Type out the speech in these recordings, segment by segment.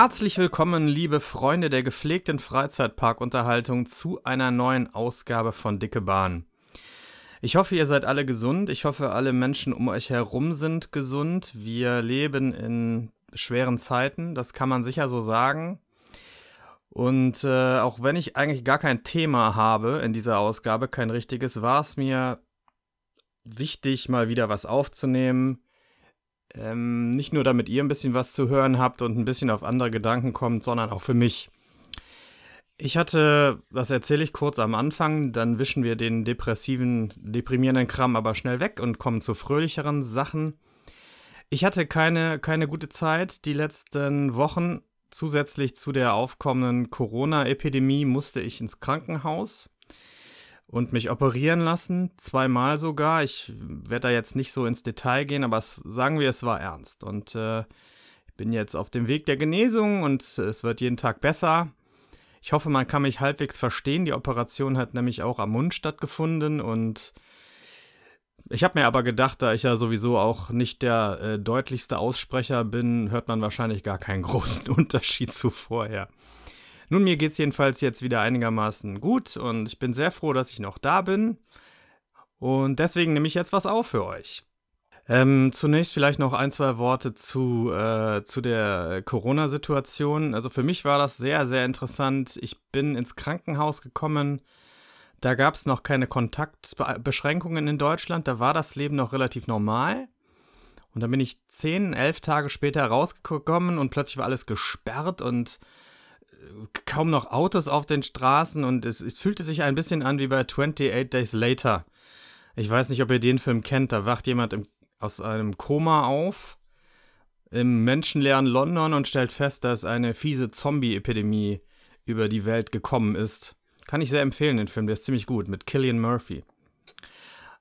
Herzlich willkommen, liebe Freunde der gepflegten Freizeitparkunterhaltung, zu einer neuen Ausgabe von Dicke Bahn. Ich hoffe, ihr seid alle gesund. Ich hoffe, alle Menschen um euch herum sind gesund. Wir leben in schweren Zeiten, das kann man sicher so sagen. Und äh, auch wenn ich eigentlich gar kein Thema habe in dieser Ausgabe, kein richtiges, war es mir wichtig, mal wieder was aufzunehmen. Ähm, nicht nur damit ihr ein bisschen was zu hören habt und ein bisschen auf andere Gedanken kommt, sondern auch für mich. Ich hatte, das erzähle ich kurz am Anfang, dann wischen wir den depressiven, deprimierenden Kram aber schnell weg und kommen zu fröhlicheren Sachen. Ich hatte keine, keine gute Zeit die letzten Wochen. Zusätzlich zu der aufkommenden Corona-Epidemie musste ich ins Krankenhaus und mich operieren lassen, zweimal sogar. Ich werde da jetzt nicht so ins Detail gehen, aber es, sagen wir, es war ernst. Und äh, ich bin jetzt auf dem Weg der Genesung und es wird jeden Tag besser. Ich hoffe, man kann mich halbwegs verstehen. Die Operation hat nämlich auch am Mund stattgefunden und ich habe mir aber gedacht, da ich ja sowieso auch nicht der äh, deutlichste Aussprecher bin, hört man wahrscheinlich gar keinen großen Unterschied zu vorher. Nun, mir geht es jedenfalls jetzt wieder einigermaßen gut und ich bin sehr froh, dass ich noch da bin. Und deswegen nehme ich jetzt was auf für euch. Ähm, zunächst vielleicht noch ein, zwei Worte zu, äh, zu der Corona-Situation. Also für mich war das sehr, sehr interessant. Ich bin ins Krankenhaus gekommen. Da gab es noch keine Kontaktbeschränkungen in Deutschland. Da war das Leben noch relativ normal. Und dann bin ich zehn, elf Tage später rausgekommen und plötzlich war alles gesperrt und kaum noch Autos auf den Straßen und es, es fühlte sich ein bisschen an wie bei 28 Days Later. Ich weiß nicht, ob ihr den Film kennt. Da wacht jemand im aus einem Koma auf im menschenleeren London und stellt fest, dass eine fiese Zombie-Epidemie über die Welt gekommen ist. Kann ich sehr empfehlen, den Film, der ist ziemlich gut, mit Killian Murphy.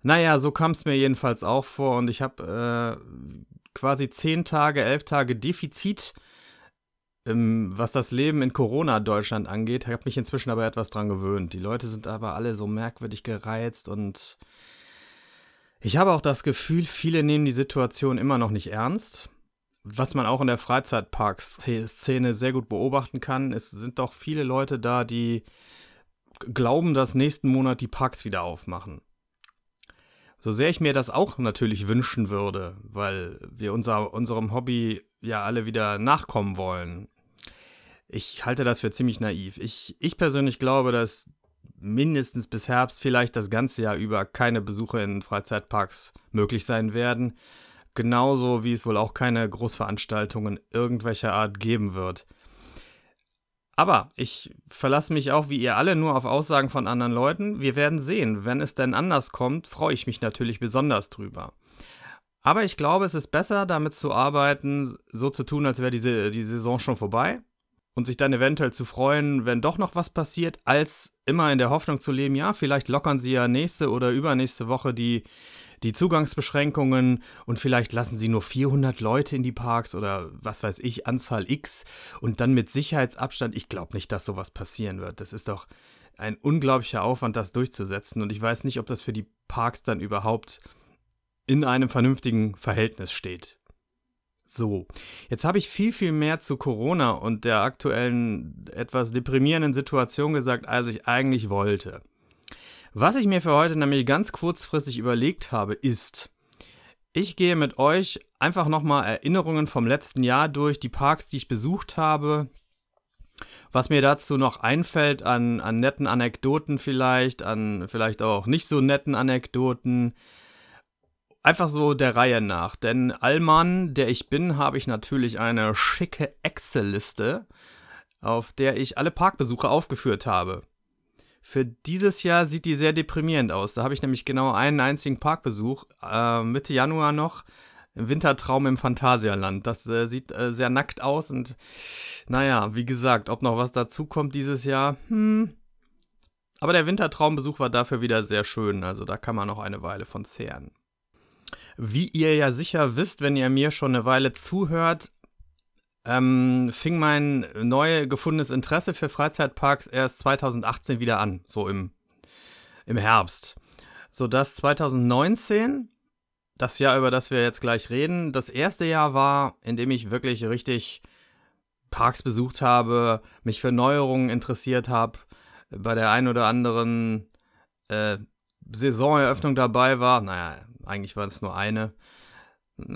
Naja, so kam es mir jedenfalls auch vor und ich habe äh, quasi zehn Tage, elf Tage Defizit, was das Leben in Corona-Deutschland angeht. Habe mich inzwischen aber etwas dran gewöhnt. Die Leute sind aber alle so merkwürdig gereizt und ich habe auch das Gefühl, viele nehmen die Situation immer noch nicht ernst. Was man auch in der Freizeitpark-Szene sehr gut beobachten kann, es sind doch viele Leute da, die glauben, dass nächsten Monat die Parks wieder aufmachen. So sehr ich mir das auch natürlich wünschen würde, weil wir unser, unserem Hobby ja alle wieder nachkommen wollen. Ich halte das für ziemlich naiv. Ich, ich persönlich glaube, dass mindestens bis Herbst, vielleicht das ganze Jahr über keine Besuche in Freizeitparks möglich sein werden. Genauso wie es wohl auch keine Großveranstaltungen irgendwelcher Art geben wird. Aber ich verlasse mich auch wie ihr alle nur auf Aussagen von anderen Leuten. Wir werden sehen. Wenn es denn anders kommt, freue ich mich natürlich besonders drüber. Aber ich glaube, es ist besser, damit zu arbeiten, so zu tun, als wäre diese die Saison schon vorbei und sich dann eventuell zu freuen, wenn doch noch was passiert, als immer in der Hoffnung zu leben, ja, vielleicht lockern sie ja nächste oder übernächste Woche die, die Zugangsbeschränkungen und vielleicht lassen sie nur 400 Leute in die Parks oder was weiß ich, Anzahl X und dann mit Sicherheitsabstand. Ich glaube nicht, dass sowas passieren wird. Das ist doch ein unglaublicher Aufwand, das durchzusetzen und ich weiß nicht, ob das für die Parks dann überhaupt in einem vernünftigen Verhältnis steht. So, jetzt habe ich viel, viel mehr zu Corona und der aktuellen etwas deprimierenden Situation gesagt, als ich eigentlich wollte. Was ich mir für heute nämlich ganz kurzfristig überlegt habe, ist, ich gehe mit euch einfach nochmal Erinnerungen vom letzten Jahr durch, die Parks, die ich besucht habe, was mir dazu noch einfällt an, an netten Anekdoten vielleicht, an vielleicht auch nicht so netten Anekdoten, Einfach so der Reihe nach, denn Allmann, der ich bin, habe ich natürlich eine schicke Excel-Liste, auf der ich alle Parkbesuche aufgeführt habe. Für dieses Jahr sieht die sehr deprimierend aus. Da habe ich nämlich genau einen einzigen Parkbesuch, äh, Mitte Januar noch, Wintertraum im Phantasialand. Das äh, sieht äh, sehr nackt aus und naja, wie gesagt, ob noch was dazu kommt dieses Jahr, hm. Aber der Wintertraumbesuch war dafür wieder sehr schön, also da kann man noch eine Weile von zehren. Wie ihr ja sicher wisst, wenn ihr mir schon eine Weile zuhört, ähm, fing mein neu gefundenes Interesse für Freizeitparks erst 2018 wieder an, so im, im Herbst. Sodass 2019, das Jahr, über das wir jetzt gleich reden, das erste Jahr war, in dem ich wirklich richtig Parks besucht habe, mich für Neuerungen interessiert habe, bei der einen oder anderen äh, Saisoneröffnung dabei war. Naja, eigentlich war es nur eine.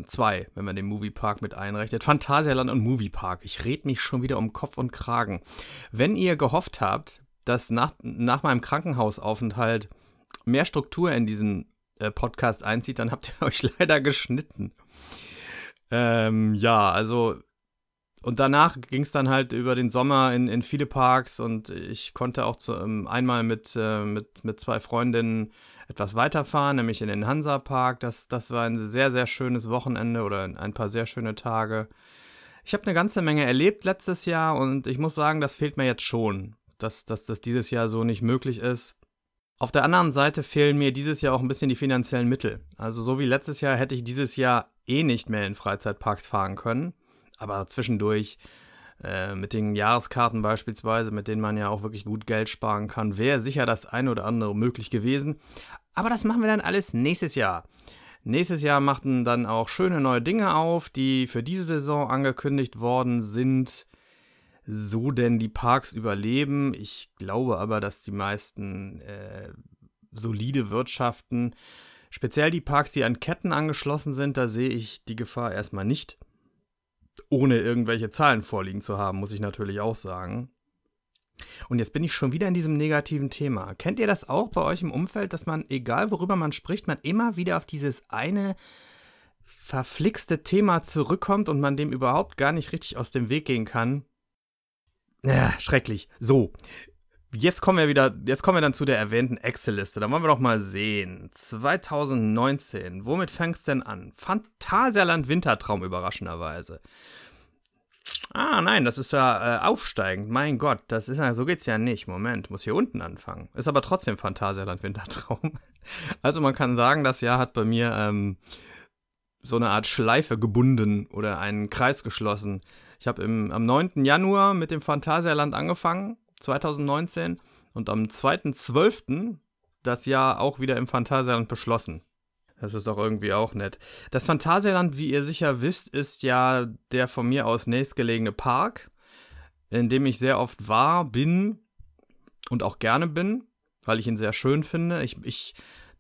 Zwei, wenn man den Moviepark mit einrechnet. Phantasialand und Moviepark. Ich red mich schon wieder um Kopf und Kragen. Wenn ihr gehofft habt, dass nach, nach meinem Krankenhausaufenthalt mehr Struktur in diesen äh, Podcast einzieht, dann habt ihr euch leider geschnitten. Ähm, ja, also und danach ging es dann halt über den Sommer in, in viele Parks und ich konnte auch zu, ähm, einmal mit, äh, mit, mit zwei Freundinnen etwas weiterfahren, nämlich in den Hansa-Park. Das, das war ein sehr, sehr schönes Wochenende oder ein paar sehr schöne Tage. Ich habe eine ganze Menge erlebt letztes Jahr und ich muss sagen, das fehlt mir jetzt schon, dass, dass das dieses Jahr so nicht möglich ist. Auf der anderen Seite fehlen mir dieses Jahr auch ein bisschen die finanziellen Mittel. Also so wie letztes Jahr hätte ich dieses Jahr eh nicht mehr in Freizeitparks fahren können aber zwischendurch äh, mit den Jahreskarten beispielsweise, mit denen man ja auch wirklich gut Geld sparen kann, wäre sicher das eine oder andere möglich gewesen. Aber das machen wir dann alles nächstes Jahr. Nächstes Jahr machten dann auch schöne neue Dinge auf, die für diese Saison angekündigt worden sind. So denn die Parks überleben. Ich glaube aber, dass die meisten äh, solide wirtschaften. Speziell die Parks, die an Ketten angeschlossen sind, da sehe ich die Gefahr erstmal nicht ohne irgendwelche Zahlen vorliegen zu haben, muss ich natürlich auch sagen. Und jetzt bin ich schon wieder in diesem negativen Thema. Kennt ihr das auch bei euch im Umfeld, dass man, egal worüber man spricht, man immer wieder auf dieses eine verflixte Thema zurückkommt und man dem überhaupt gar nicht richtig aus dem Weg gehen kann? Ja, schrecklich. So, Jetzt kommen wir wieder, jetzt kommen wir dann zu der erwähnten Excel-Liste. Da wollen wir doch mal sehen. 2019. Womit fängt es denn an? Phantasialand Wintertraum überraschenderweise. Ah, nein, das ist ja äh, aufsteigend. Mein Gott, das ist ja, so geht's ja nicht. Moment, muss hier unten anfangen. Ist aber trotzdem Phantasialand Wintertraum. Also man kann sagen, das Jahr hat bei mir ähm, so eine Art Schleife gebunden oder einen Kreis geschlossen. Ich habe am 9. Januar mit dem Phantasialand angefangen 2019 und am 2.12. das Jahr auch wieder im Phantasialand beschlossen. Das ist doch irgendwie auch nett. Das Phantasialand, wie ihr sicher wisst, ist ja der von mir aus nächstgelegene Park, in dem ich sehr oft war, bin und auch gerne bin, weil ich ihn sehr schön finde. Ich, ich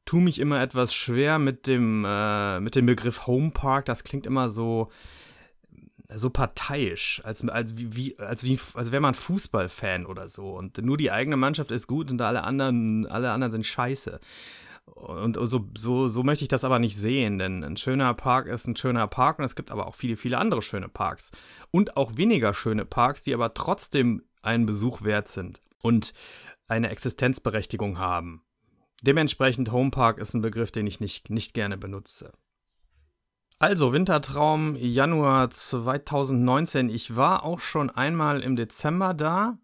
tue mich immer etwas schwer mit dem, äh, mit dem Begriff Home Park. Das klingt immer so, so parteiisch, als, als, wie, als, wie, als wäre man Fußballfan oder so. Und nur die eigene Mannschaft ist gut und alle anderen, alle anderen sind scheiße. Und so, so, so möchte ich das aber nicht sehen, denn ein schöner Park ist ein schöner Park und es gibt aber auch viele, viele andere schöne Parks. Und auch weniger schöne Parks, die aber trotzdem einen Besuch wert sind und eine Existenzberechtigung haben. Dementsprechend Homepark ist ein Begriff, den ich nicht, nicht gerne benutze. Also, Wintertraum Januar 2019. Ich war auch schon einmal im Dezember da.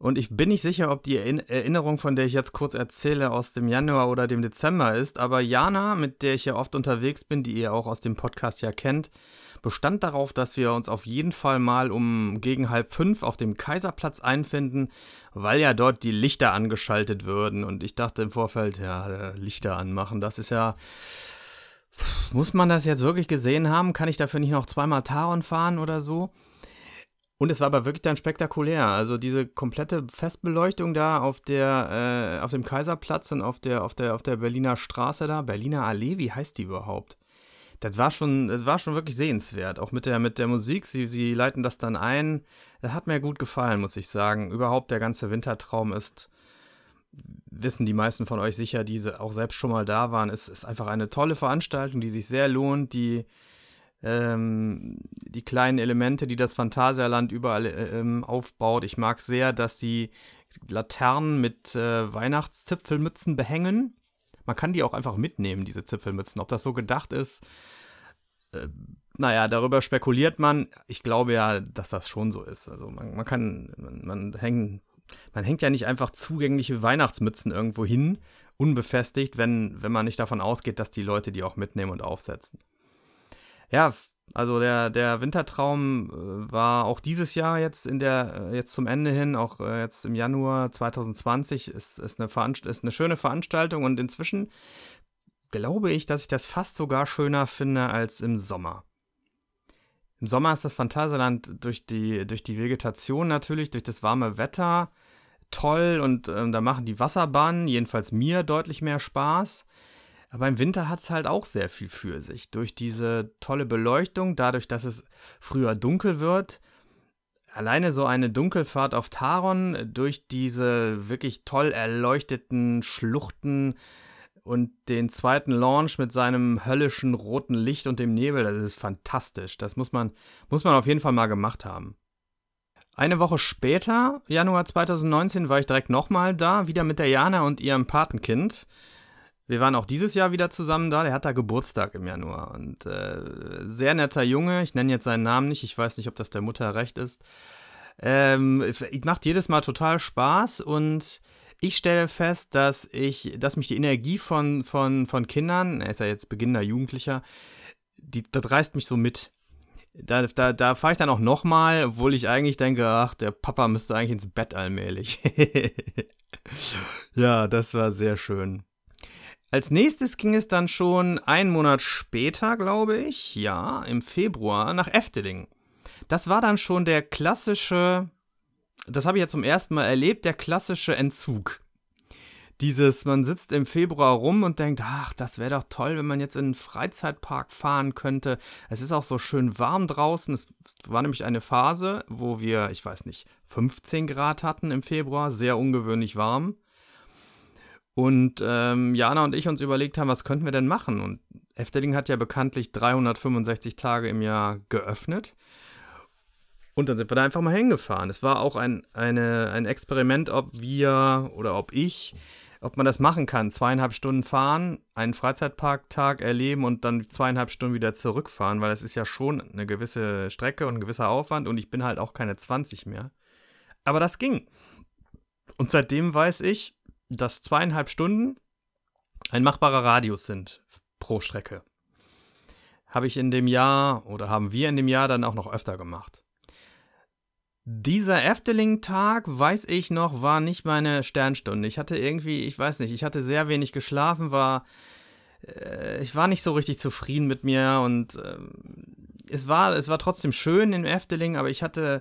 Und ich bin nicht sicher, ob die Erinnerung, von der ich jetzt kurz erzähle, aus dem Januar oder dem Dezember ist. Aber Jana, mit der ich ja oft unterwegs bin, die ihr auch aus dem Podcast ja kennt, bestand darauf, dass wir uns auf jeden Fall mal um gegen halb fünf auf dem Kaiserplatz einfinden, weil ja dort die Lichter angeschaltet würden. Und ich dachte im Vorfeld, ja, Lichter anmachen, das ist ja muss man das jetzt wirklich gesehen haben? Kann ich dafür nicht noch zweimal Taron fahren oder so? Und es war aber wirklich dann spektakulär. Also diese komplette Festbeleuchtung da auf der, äh, auf dem Kaiserplatz und auf der, auf der, auf der Berliner Straße da, Berliner Allee, wie heißt die überhaupt? Das war schon, das war schon wirklich sehenswert. Auch mit der, mit der Musik, sie, sie leiten das dann ein. Das hat mir gut gefallen, muss ich sagen. Überhaupt der ganze Wintertraum ist wissen die meisten von euch sicher, die auch selbst schon mal da waren. Es ist einfach eine tolle Veranstaltung, die sich sehr lohnt, die ähm, die kleinen Elemente, die das Phantasialand überall äh, ähm, aufbaut. Ich mag sehr, dass sie Laternen mit äh, Weihnachtszipfelmützen behängen. Man kann die auch einfach mitnehmen, diese Zipfelmützen. Ob das so gedacht ist, äh, naja, darüber spekuliert man. Ich glaube ja, dass das schon so ist. Also man, man kann, man, man hängt man hängt ja nicht einfach zugängliche Weihnachtsmützen irgendwo hin, unbefestigt, wenn, wenn man nicht davon ausgeht, dass die Leute die auch mitnehmen und aufsetzen. Ja, also der, der Wintertraum äh, war auch dieses Jahr jetzt in der, äh, jetzt zum Ende hin, auch äh, jetzt im Januar 2020, ist, ist, eine ist eine schöne Veranstaltung und inzwischen glaube ich, dass ich das fast sogar schöner finde als im Sommer. Im Sommer ist das Phantasialand durch die, durch die Vegetation natürlich, durch das warme Wetter toll und ähm, da machen die Wasserbahnen, jedenfalls mir, deutlich mehr Spaß. Aber im Winter hat es halt auch sehr viel für sich. Durch diese tolle Beleuchtung, dadurch, dass es früher dunkel wird. Alleine so eine Dunkelfahrt auf Taron durch diese wirklich toll erleuchteten Schluchten und den zweiten Launch mit seinem höllischen roten Licht und dem Nebel, das ist fantastisch. Das muss man, muss man auf jeden Fall mal gemacht haben. Eine Woche später, Januar 2019, war ich direkt nochmal da, wieder mit der Jana und ihrem Patenkind. Wir waren auch dieses Jahr wieder zusammen da. Der hat da Geburtstag im Januar. Und äh, sehr netter Junge. Ich nenne jetzt seinen Namen nicht. Ich weiß nicht, ob das der Mutter recht ist. Ähm, macht jedes Mal total Spaß und ich stelle fest, dass ich, dass mich die Energie von, von, von Kindern, er ist ja jetzt beginnender Jugendlicher, die, das reißt mich so mit da, da, da fahre ich dann auch nochmal, obwohl ich eigentlich denke, ach, der Papa müsste eigentlich ins Bett allmählich. ja, das war sehr schön. Als nächstes ging es dann schon einen Monat später, glaube ich, ja, im Februar nach Efteling. Das war dann schon der klassische, das habe ich ja zum ersten Mal erlebt, der klassische Entzug dieses, man sitzt im Februar rum und denkt, ach, das wäre doch toll, wenn man jetzt in einen Freizeitpark fahren könnte. Es ist auch so schön warm draußen. Es war nämlich eine Phase, wo wir, ich weiß nicht, 15 Grad hatten im Februar, sehr ungewöhnlich warm. Und ähm, Jana und ich uns überlegt haben, was könnten wir denn machen? Und Efteling hat ja bekanntlich 365 Tage im Jahr geöffnet. Und dann sind wir da einfach mal hingefahren. Es war auch ein, eine, ein Experiment, ob wir oder ob ich ob man das machen kann. Zweieinhalb Stunden fahren, einen Freizeitparktag erleben und dann zweieinhalb Stunden wieder zurückfahren, weil das ist ja schon eine gewisse Strecke und ein gewisser Aufwand und ich bin halt auch keine 20 mehr. Aber das ging. Und seitdem weiß ich, dass zweieinhalb Stunden ein machbarer Radius sind pro Strecke. Habe ich in dem Jahr oder haben wir in dem Jahr dann auch noch öfter gemacht. Dieser Efteling-Tag, weiß ich noch, war nicht meine Sternstunde. Ich hatte irgendwie, ich weiß nicht, ich hatte sehr wenig geschlafen, war, äh, ich war nicht so richtig zufrieden mit mir und äh, es war, es war trotzdem schön im Efteling, aber ich hatte,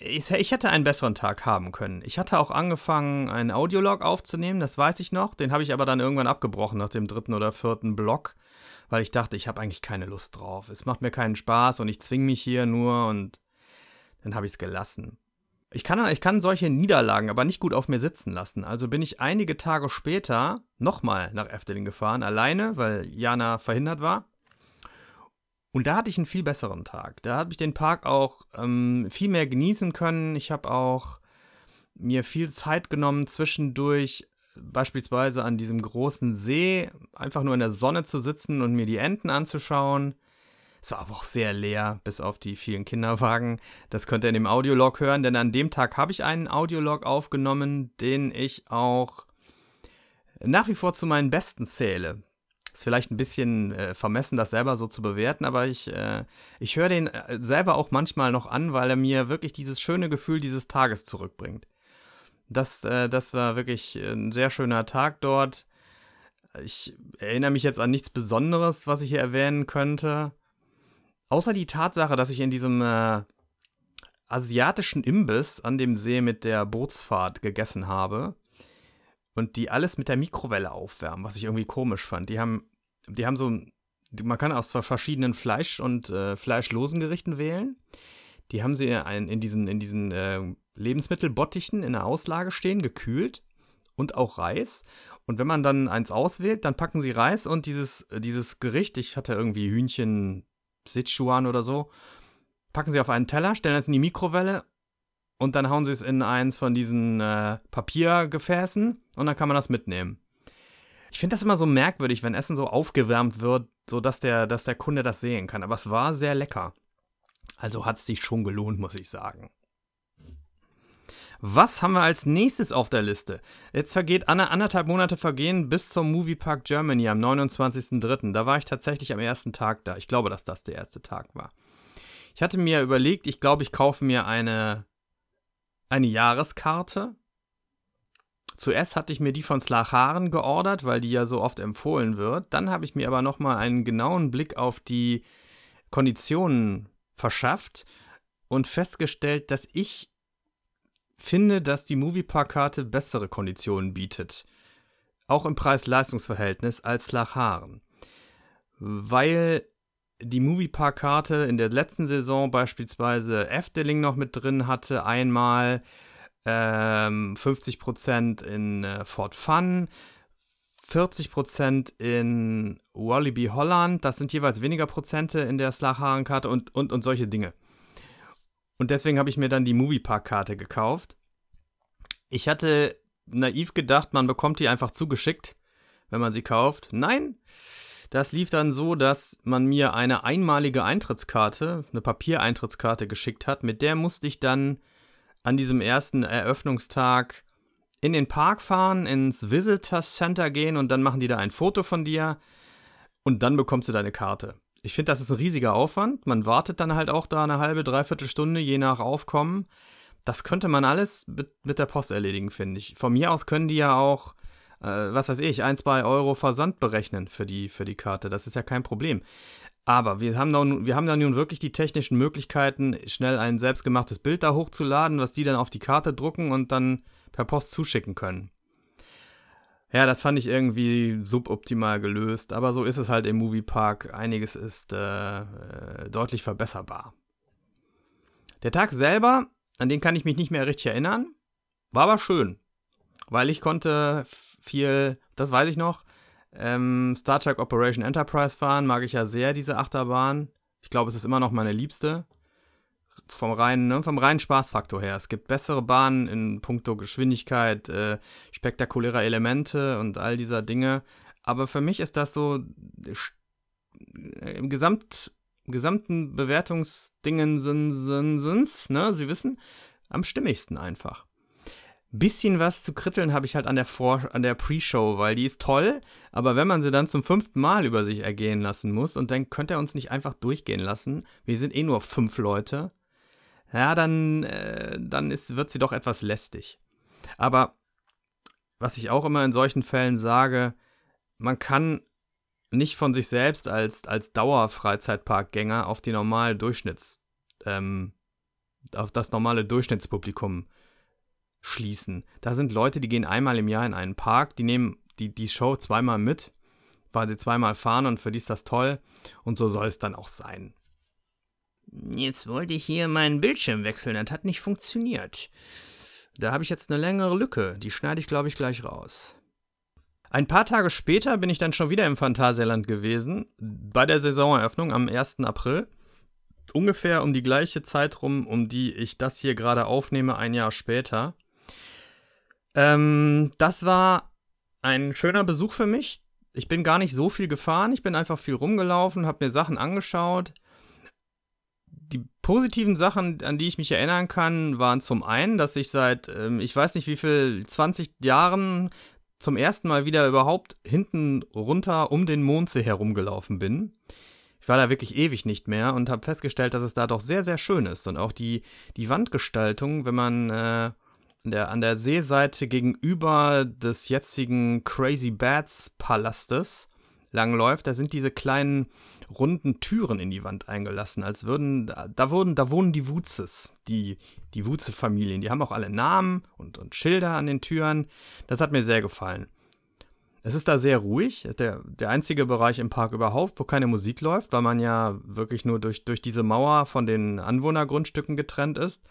ich, hätte einen besseren Tag haben können. Ich hatte auch angefangen, einen Audiolog aufzunehmen, das weiß ich noch. Den habe ich aber dann irgendwann abgebrochen nach dem dritten oder vierten Block, weil ich dachte, ich habe eigentlich keine Lust drauf. Es macht mir keinen Spaß und ich zwinge mich hier nur und dann habe ich es gelassen. Ich kann, ich kann solche Niederlagen aber nicht gut auf mir sitzen lassen. Also bin ich einige Tage später nochmal nach Efteling gefahren, alleine, weil Jana verhindert war. Und da hatte ich einen viel besseren Tag. Da habe ich den Park auch ähm, viel mehr genießen können. Ich habe auch mir viel Zeit genommen, zwischendurch beispielsweise an diesem großen See einfach nur in der Sonne zu sitzen und mir die Enten anzuschauen. Es war aber auch sehr leer, bis auf die vielen Kinderwagen. Das könnt ihr in dem Audiolog hören, denn an dem Tag habe ich einen Audiolog aufgenommen, den ich auch nach wie vor zu meinen besten zähle. Ist vielleicht ein bisschen äh, vermessen, das selber so zu bewerten, aber ich, äh, ich höre den äh, selber auch manchmal noch an, weil er mir wirklich dieses schöne Gefühl dieses Tages zurückbringt. Das, äh, das war wirklich ein sehr schöner Tag dort. Ich erinnere mich jetzt an nichts Besonderes, was ich hier erwähnen könnte. Außer die Tatsache, dass ich in diesem äh, asiatischen Imbiss an dem See mit der Bootsfahrt gegessen habe und die alles mit der Mikrowelle aufwärmen, was ich irgendwie komisch fand. Die haben, die haben so, man kann aus verschiedenen Fleisch- und äh, fleischlosen Gerichten wählen. Die haben sie in, in diesen, in diesen äh, Lebensmittelbottichen in der Auslage stehen, gekühlt und auch Reis. Und wenn man dann eins auswählt, dann packen sie Reis und dieses, dieses Gericht, ich hatte irgendwie Hühnchen, Sichuan oder so, packen sie auf einen Teller, stellen es in die Mikrowelle und dann hauen sie es in eins von diesen äh, Papiergefäßen und dann kann man das mitnehmen. Ich finde das immer so merkwürdig, wenn Essen so aufgewärmt wird, sodass der, dass der Kunde das sehen kann. Aber es war sehr lecker. Also hat es sich schon gelohnt, muss ich sagen. Was haben wir als nächstes auf der Liste? Jetzt vergeht anderthalb Monate vergehen bis zum Moviepark Germany am 29.03. Da war ich tatsächlich am ersten Tag da. Ich glaube, dass das der erste Tag war. Ich hatte mir überlegt, ich glaube, ich kaufe mir eine, eine Jahreskarte. Zuerst hatte ich mir die von Slacharen geordert, weil die ja so oft empfohlen wird. Dann habe ich mir aber nochmal einen genauen Blick auf die Konditionen verschafft und festgestellt, dass ich finde, dass die Moviepark-Karte bessere Konditionen bietet. Auch im Preis-Leistungs-Verhältnis als Slacharen. Weil die Moviepark-Karte in der letzten Saison beispielsweise Efteling noch mit drin hatte, einmal ähm, 50% in äh, Fort Fun, 40% in Wallaby Holland, das sind jeweils weniger Prozente in der Slacharen-Karte und, und, und solche Dinge. Und deswegen habe ich mir dann die Moviepark-Karte gekauft. Ich hatte naiv gedacht, man bekommt die einfach zugeschickt, wenn man sie kauft. Nein, das lief dann so, dass man mir eine einmalige Eintrittskarte, eine Papiereintrittskarte geschickt hat. Mit der musste ich dann an diesem ersten Eröffnungstag in den Park fahren, ins Visitor Center gehen und dann machen die da ein Foto von dir und dann bekommst du deine Karte. Ich finde, das ist ein riesiger Aufwand. Man wartet dann halt auch da eine halbe, dreiviertel Stunde, je nach Aufkommen. Das könnte man alles mit, mit der Post erledigen, finde ich. Von mir aus können die ja auch, äh, was weiß ich, ein, zwei Euro Versand berechnen für die, für die Karte. Das ist ja kein Problem. Aber wir haben, da, wir haben da nun wirklich die technischen Möglichkeiten, schnell ein selbstgemachtes Bild da hochzuladen, was die dann auf die Karte drucken und dann per Post zuschicken können. Ja, das fand ich irgendwie suboptimal gelöst, aber so ist es halt im Moviepark. Einiges ist äh, äh, deutlich verbesserbar. Der Tag selber, an den kann ich mich nicht mehr richtig erinnern, war aber schön, weil ich konnte viel, das weiß ich noch, ähm, Star Trek Operation Enterprise fahren, mag ich ja sehr, diese Achterbahn. Ich glaube, es ist immer noch meine liebste vom reinen, ne, vom reinen Spaßfaktor her. Es gibt bessere Bahnen in puncto Geschwindigkeit, äh, spektakulärer Elemente und all dieser Dinge. Aber für mich ist das so äh, im Gesamt, gesamten Bewertungsdingen sind, ne, Sie wissen, am stimmigsten einfach. Bisschen was zu kritteln habe ich halt an der, der Pre-Show, weil die ist toll, aber wenn man sie dann zum fünften Mal über sich ergehen lassen muss und dann könnte er uns nicht einfach durchgehen lassen, wir sind eh nur fünf Leute, ja, dann, äh, dann ist, wird sie doch etwas lästig. Aber was ich auch immer in solchen Fällen sage, man kann nicht von sich selbst als, als Dauerfreizeitparkgänger auf die normale Durchschnitts, ähm, auf das normale Durchschnittspublikum schließen. Da sind Leute, die gehen einmal im Jahr in einen Park, die nehmen die, die Show zweimal mit, weil sie zweimal fahren und für die ist das toll. Und so soll es dann auch sein. Jetzt wollte ich hier meinen Bildschirm wechseln, das hat nicht funktioniert. Da habe ich jetzt eine längere Lücke, die schneide ich, glaube ich, gleich raus. Ein paar Tage später bin ich dann schon wieder im Phantasialand gewesen, bei der Saisoneröffnung am 1. April. Ungefähr um die gleiche Zeit rum, um die ich das hier gerade aufnehme, ein Jahr später. Ähm, das war ein schöner Besuch für mich. Ich bin gar nicht so viel gefahren, ich bin einfach viel rumgelaufen, habe mir Sachen angeschaut die positiven Sachen, an die ich mich erinnern kann, waren zum einen, dass ich seit, ähm, ich weiß nicht wie viel, 20 Jahren zum ersten Mal wieder überhaupt hinten runter um den Mondsee herumgelaufen bin. Ich war da wirklich ewig nicht mehr und habe festgestellt, dass es da doch sehr, sehr schön ist. Und auch die, die Wandgestaltung, wenn man äh, an, der, an der Seeseite gegenüber des jetzigen Crazy Bats Palastes langläuft, da sind diese kleinen runden Türen in die Wand eingelassen, als würden, da, wurden, da wohnen die Wuzes, die, die Wuze-Familien. Die haben auch alle Namen und, und Schilder an den Türen. Das hat mir sehr gefallen. Es ist da sehr ruhig, der, der einzige Bereich im Park überhaupt, wo keine Musik läuft, weil man ja wirklich nur durch, durch diese Mauer von den Anwohnergrundstücken getrennt ist.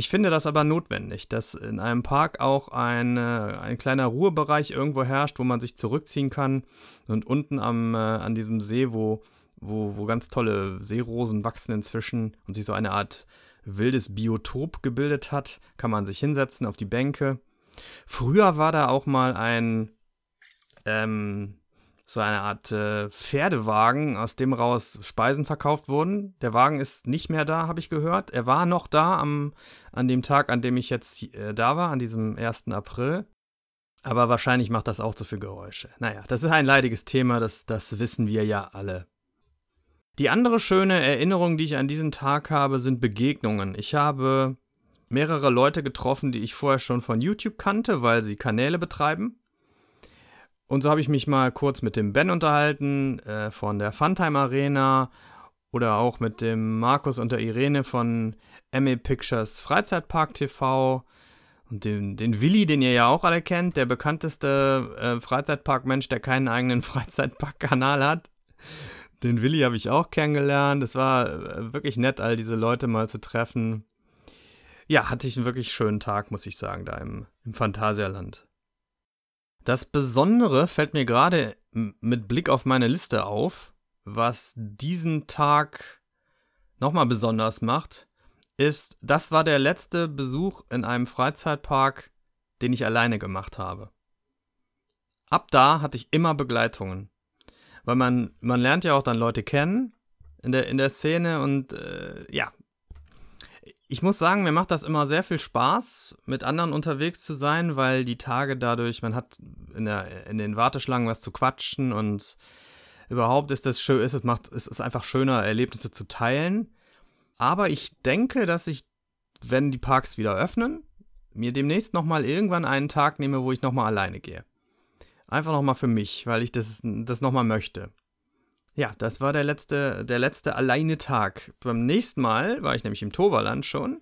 Ich finde das aber notwendig, dass in einem Park auch ein, ein kleiner Ruhebereich irgendwo herrscht, wo man sich zurückziehen kann. Und unten am, äh, an diesem See, wo, wo, wo ganz tolle Seerosen wachsen inzwischen und sich so eine Art wildes Biotop gebildet hat, kann man sich hinsetzen auf die Bänke. Früher war da auch mal ein, ähm, so eine Art äh, Pferdewagen, aus dem raus Speisen verkauft wurden. Der Wagen ist nicht mehr da, habe ich gehört. Er war noch da am, an dem Tag, an dem ich jetzt äh, da war, an diesem 1. April. Aber wahrscheinlich macht das auch zu viel Geräusche. Naja, das ist ein leidiges Thema, das, das wissen wir ja alle. Die andere schöne Erinnerung, die ich an diesen Tag habe, sind Begegnungen. Ich habe mehrere Leute getroffen, die ich vorher schon von YouTube kannte, weil sie Kanäle betreiben. Und so habe ich mich mal kurz mit dem Ben unterhalten äh, von der Funtime Arena oder auch mit dem Markus und der Irene von ME Pictures Freizeitpark TV und den, den Willi, den ihr ja auch alle kennt, der bekannteste äh, Freizeitpark-Mensch, der keinen eigenen Freizeitpark-Kanal hat. Den Willi habe ich auch kennengelernt. Es war äh, wirklich nett, all diese Leute mal zu treffen. Ja, hatte ich einen wirklich schönen Tag, muss ich sagen, da im, im Phantasialand. Das Besondere fällt mir gerade mit Blick auf meine Liste auf, was diesen Tag nochmal besonders macht, ist, das war der letzte Besuch in einem Freizeitpark, den ich alleine gemacht habe. Ab da hatte ich immer Begleitungen. Weil man, man lernt ja auch dann Leute kennen in der, in der Szene und äh, ja. Ich muss sagen, mir macht das immer sehr viel Spaß, mit anderen unterwegs zu sein, weil die Tage dadurch, man hat in, der, in den Warteschlangen was zu quatschen und überhaupt ist es schön, ist es macht, ist es einfach schöner, Erlebnisse zu teilen. Aber ich denke, dass ich, wenn die Parks wieder öffnen, mir demnächst nochmal irgendwann einen Tag nehme, wo ich nochmal alleine gehe. Einfach nochmal für mich, weil ich das, das nochmal möchte. Ja, das war der letzte, der letzte alleine Tag. Beim nächsten Mal war ich nämlich im Toverland schon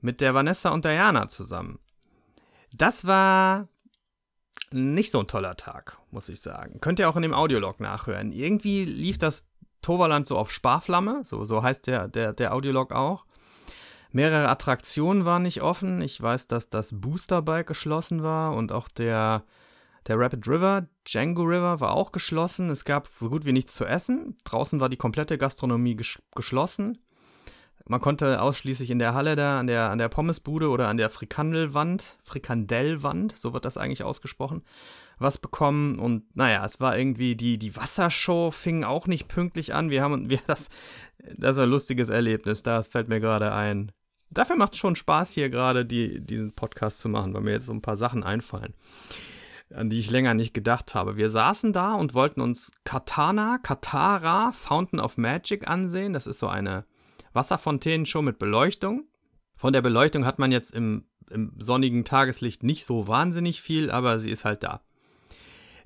mit der Vanessa und Diana zusammen. Das war nicht so ein toller Tag, muss ich sagen. Könnt ihr auch in dem Audiolog nachhören. Irgendwie lief das Toverland so auf Sparflamme, so, so heißt der, der, der Audiolog auch. Mehrere Attraktionen waren nicht offen. Ich weiß, dass das Boosterbike geschlossen war und auch der der Rapid River, Django River, war auch geschlossen. Es gab so gut wie nichts zu essen. Draußen war die komplette Gastronomie ges geschlossen. Man konnte ausschließlich in der Halle da, an der, an der Pommesbude oder an der Frikandelwand, Frikandellwand, so wird das eigentlich ausgesprochen, was bekommen. Und naja, es war irgendwie, die, die Wassershow fing auch nicht pünktlich an. Wir haben, wir, das, das ist ein lustiges Erlebnis, das fällt mir gerade ein. Dafür macht es schon Spaß, hier gerade die, diesen Podcast zu machen, weil mir jetzt so ein paar Sachen einfallen an die ich länger nicht gedacht habe. Wir saßen da und wollten uns Katana, Katara, Fountain of Magic ansehen. Das ist so eine Wasserfontänenshow mit Beleuchtung. Von der Beleuchtung hat man jetzt im, im sonnigen Tageslicht nicht so wahnsinnig viel, aber sie ist halt da.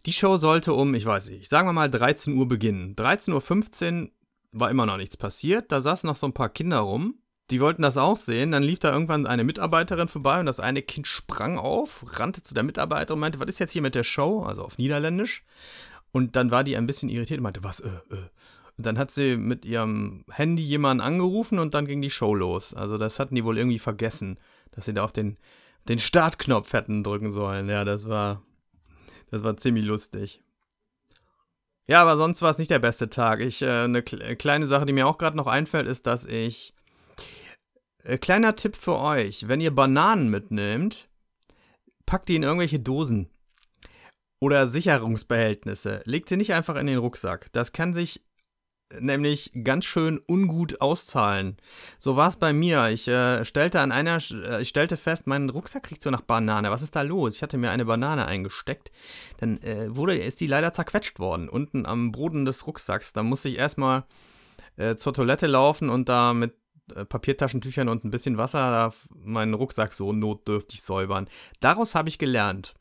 Die Show sollte um, ich weiß nicht, sagen wir mal 13 Uhr beginnen. 13.15 Uhr war immer noch nichts passiert. Da saßen noch so ein paar Kinder rum die wollten das auch sehen. Dann lief da irgendwann eine Mitarbeiterin vorbei und das eine Kind sprang auf, rannte zu der Mitarbeiterin und meinte, was ist jetzt hier mit der Show? Also auf Niederländisch. Und dann war die ein bisschen irritiert und meinte, was, äh, äh. Und dann hat sie mit ihrem Handy jemanden angerufen und dann ging die Show los. Also das hatten die wohl irgendwie vergessen, dass sie da auf den, den Startknopf hätten drücken sollen. Ja, das war, das war ziemlich lustig. Ja, aber sonst war es nicht der beste Tag. Ich, äh, eine kleine Sache, die mir auch gerade noch einfällt, ist, dass ich kleiner Tipp für euch, wenn ihr Bananen mitnehmt, packt die in irgendwelche Dosen oder Sicherungsbehältnisse. Legt sie nicht einfach in den Rucksack. Das kann sich nämlich ganz schön ungut auszahlen. So war es bei mir. Ich äh, stellte an einer, äh, ich stellte fest, mein Rucksack riecht so nach Banane. Was ist da los? Ich hatte mir eine Banane eingesteckt. Dann äh, wurde, ist die leider zerquetscht worden, unten am Boden des Rucksacks. Da musste ich erstmal äh, zur Toilette laufen und da mit äh, Papiertaschentüchern und ein bisschen Wasser meinen Rucksack so notdürftig säubern. Daraus habe ich gelernt.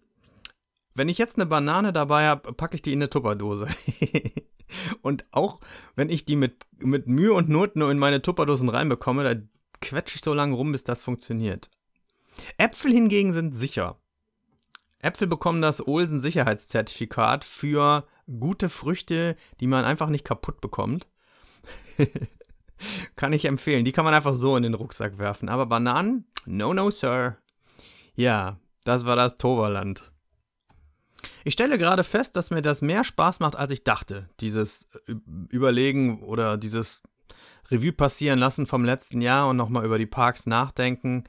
Wenn ich jetzt eine Banane dabei habe, packe ich die in eine Tupperdose. und auch wenn ich die mit, mit Mühe und Not nur in meine Tupperdosen reinbekomme, da quetsche ich so lange rum, bis das funktioniert. Äpfel hingegen sind sicher. Äpfel bekommen das Olsen-Sicherheitszertifikat für gute Früchte, die man einfach nicht kaputt bekommt. kann ich empfehlen. Die kann man einfach so in den Rucksack werfen. Aber Bananen? No, no, Sir. Ja, das war das Toverland. Ich stelle gerade fest, dass mir das mehr Spaß macht, als ich dachte. Dieses Überlegen oder dieses Revue passieren lassen vom letzten Jahr und nochmal über die Parks nachdenken.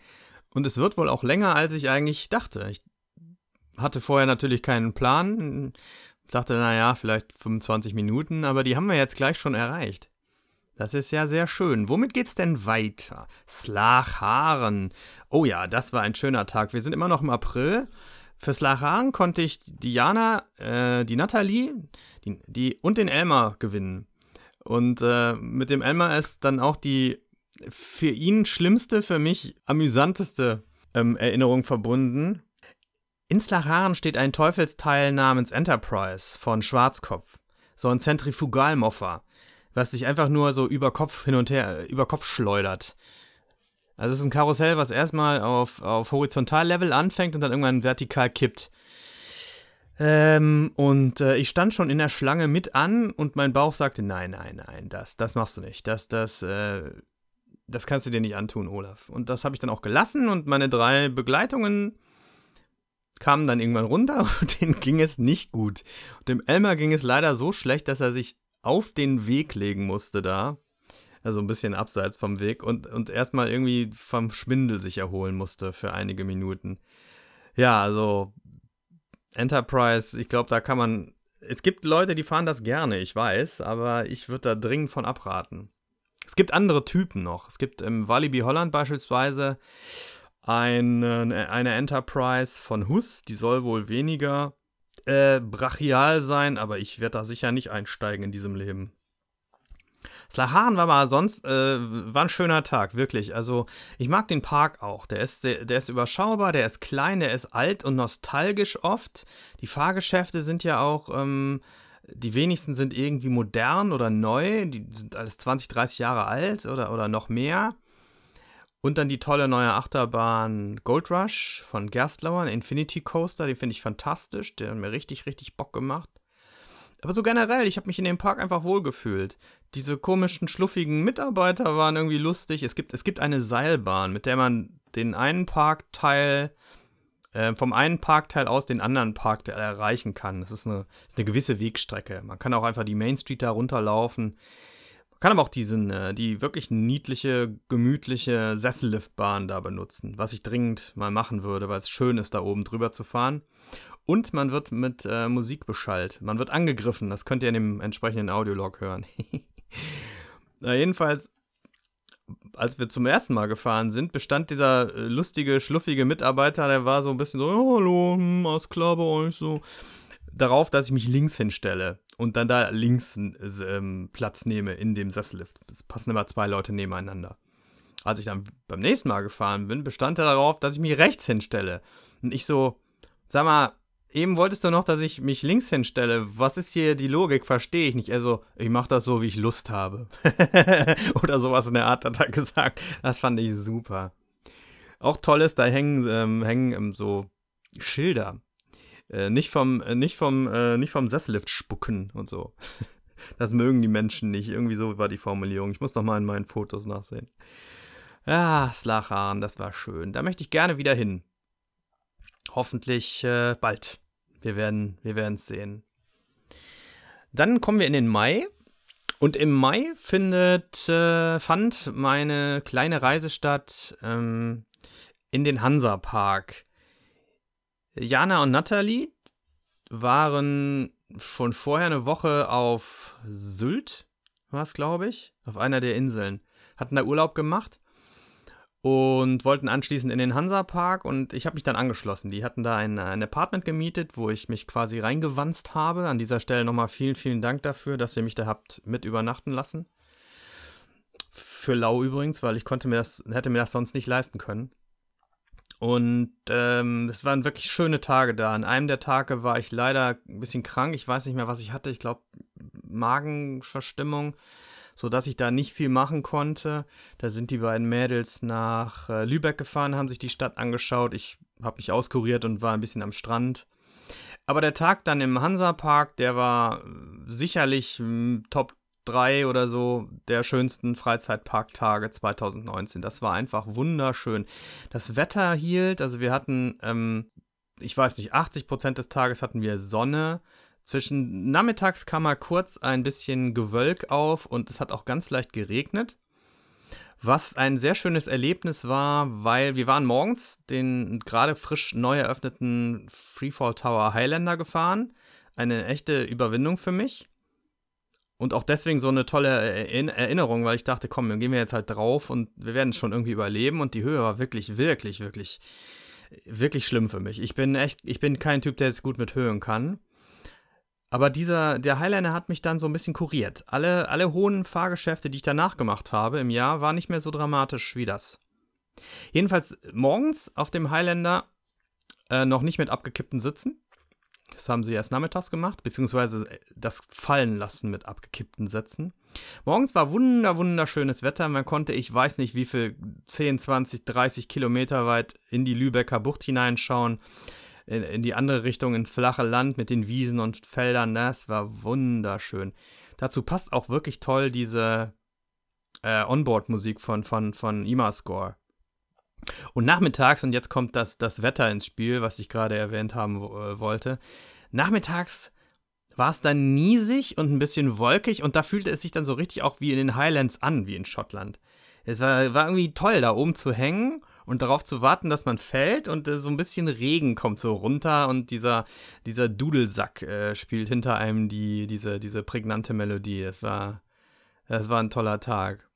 Und es wird wohl auch länger, als ich eigentlich dachte. Ich hatte vorher natürlich keinen Plan. Ich dachte, naja, vielleicht 25 Minuten, aber die haben wir jetzt gleich schon erreicht. Das ist ja sehr schön. Womit geht's denn weiter? Slacharen. Oh ja, das war ein schöner Tag. Wir sind immer noch im April. Für Slacharen konnte ich Diana, äh, die Nathalie die, die, und den Elmar gewinnen. Und äh, mit dem Elmar ist dann auch die für ihn schlimmste, für mich amüsanteste ähm, Erinnerung verbunden. In Slacharen steht ein Teufelsteil namens Enterprise von Schwarzkopf. So ein Zentrifugalmoffer was sich einfach nur so über Kopf hin und her, über Kopf schleudert. Also es ist ein Karussell, was erstmal auf, auf Horizontallevel anfängt und dann irgendwann vertikal kippt. Ähm, und äh, ich stand schon in der Schlange mit an und mein Bauch sagte, nein, nein, nein, das, das machst du nicht. Das, das, äh, das kannst du dir nicht antun, Olaf. Und das habe ich dann auch gelassen und meine drei Begleitungen kamen dann irgendwann runter und denen ging es nicht gut. Und dem Elmer ging es leider so schlecht, dass er sich auf den Weg legen musste da also ein bisschen abseits vom Weg und, und erstmal irgendwie vom Schwindel sich erholen musste für einige Minuten. Ja, also Enterprise, ich glaube, da kann man. Es gibt Leute, die fahren das gerne, ich weiß, aber ich würde da dringend von abraten. Es gibt andere Typen noch. Es gibt im Walibi Holland beispielsweise eine, eine Enterprise von Hus, die soll wohl weniger äh, brachial sein, aber ich werde da sicher nicht einsteigen in diesem Leben. Slaharen war mal sonst, äh, war ein schöner Tag, wirklich. Also, ich mag den Park auch. Der ist, der ist überschaubar, der ist klein, der ist alt und nostalgisch oft. Die Fahrgeschäfte sind ja auch, ähm, die wenigsten sind irgendwie modern oder neu. Die sind alles 20, 30 Jahre alt oder, oder noch mehr. Und dann die tolle neue Achterbahn Gold Rush von Gerstlauer, Infinity Coaster, den finde ich fantastisch. Der hat mir richtig, richtig Bock gemacht. Aber so generell, ich habe mich in dem Park einfach wohlgefühlt. Diese komischen, schluffigen Mitarbeiter waren irgendwie lustig. Es gibt, es gibt eine Seilbahn, mit der man den einen Parkteil, äh, vom einen Parkteil aus den anderen Parkteil erreichen kann. Das ist eine, ist eine gewisse Wegstrecke. Man kann auch einfach die Main Street da runterlaufen. Kann aber auch diesen, äh, die wirklich niedliche, gemütliche Sesselliftbahn da benutzen, was ich dringend mal machen würde, weil es schön ist, da oben drüber zu fahren. Und man wird mit äh, Musik beschallt. Man wird angegriffen. Das könnt ihr in dem entsprechenden Audiolog hören. Na, jedenfalls, als wir zum ersten Mal gefahren sind, bestand dieser äh, lustige, schluffige Mitarbeiter, der war so ein bisschen so, oh, hallo, hm, alles klar bei euch, so, darauf, dass ich mich links hinstelle und dann da links ähm, Platz nehme in dem Sessellift. Es passen immer zwei Leute nebeneinander. Als ich dann beim nächsten Mal gefahren bin, bestand er darauf, dass ich mich rechts hinstelle. Und ich so, sag mal, Eben wolltest du noch, dass ich mich links hinstelle. Was ist hier die Logik? Verstehe ich nicht. Also, ich mache das so, wie ich Lust habe. Oder sowas in der Art hat er gesagt. Das fand ich super. Auch toll ist, da hängen, ähm, hängen ähm, so Schilder. Äh, nicht vom, äh, nicht vom, äh, nicht vom Sessellift spucken und so. das mögen die Menschen nicht. Irgendwie so war die Formulierung. Ich muss noch mal in meinen Fotos nachsehen. Ah, Slachan, das war schön. Da möchte ich gerne wieder hin. Hoffentlich äh, bald. Wir werden wir es sehen. Dann kommen wir in den Mai. Und im Mai findet, äh, fand meine kleine Reise statt ähm, in den Hansa-Park. Jana und Natalie waren schon vorher eine Woche auf Sylt, war es, glaube ich, auf einer der Inseln. Hatten da Urlaub gemacht und wollten anschließend in den Hansa-Park und ich habe mich dann angeschlossen. Die hatten da ein, ein Apartment gemietet, wo ich mich quasi reingewanzt habe. An dieser Stelle nochmal vielen, vielen Dank dafür, dass ihr mich da habt mit übernachten lassen. Für lau übrigens, weil ich konnte mir das, hätte mir das sonst nicht leisten können. Und ähm, es waren wirklich schöne Tage da. An einem der Tage war ich leider ein bisschen krank. Ich weiß nicht mehr, was ich hatte. Ich glaube, Magenverstimmung sodass ich da nicht viel machen konnte. Da sind die beiden Mädels nach äh, Lübeck gefahren, haben sich die Stadt angeschaut. Ich habe mich auskuriert und war ein bisschen am Strand. Aber der Tag dann im Hansa-Park, der war äh, sicherlich hm, Top 3 oder so der schönsten Freizeitparktage 2019. Das war einfach wunderschön. Das Wetter hielt, also wir hatten, ähm, ich weiß nicht, 80 Prozent des Tages hatten wir Sonne. Zwischen nachmittags kam mal kurz ein bisschen Gewölk auf und es hat auch ganz leicht geregnet. Was ein sehr schönes Erlebnis war, weil wir waren morgens den gerade frisch neu eröffneten Freefall Tower Highlander gefahren. Eine echte Überwindung für mich. Und auch deswegen so eine tolle Erinnerung, weil ich dachte, komm, dann gehen wir jetzt halt drauf und wir werden es schon irgendwie überleben. Und die Höhe war wirklich, wirklich, wirklich, wirklich schlimm für mich. Ich bin echt, ich bin kein Typ, der es gut mit Höhen kann. Aber dieser, der Highlander hat mich dann so ein bisschen kuriert. Alle, alle hohen Fahrgeschäfte, die ich danach gemacht habe im Jahr, waren nicht mehr so dramatisch wie das. Jedenfalls morgens auf dem Highlander äh, noch nicht mit abgekippten Sitzen. Das haben sie erst nachmittags gemacht, beziehungsweise das fallen lassen mit abgekippten Sätzen. Morgens war wunder, wunderschönes Wetter. Man konnte, ich weiß nicht wie viel, 10, 20, 30 Kilometer weit in die Lübecker Bucht hineinschauen. In, in die andere Richtung, ins flache Land mit den Wiesen und Feldern. Das war wunderschön. Dazu passt auch wirklich toll diese äh, Onboard-Musik von, von, von Imascore. Und nachmittags, und jetzt kommt das, das Wetter ins Spiel, was ich gerade erwähnt haben äh, wollte. Nachmittags war es dann niesig und ein bisschen wolkig und da fühlte es sich dann so richtig auch wie in den Highlands an, wie in Schottland. Es war, war irgendwie toll, da oben zu hängen und darauf zu warten, dass man fällt und äh, so ein bisschen Regen kommt so runter und dieser, dieser Dudelsack äh, spielt hinter einem die, diese, diese prägnante Melodie. Es war, es war ein toller Tag.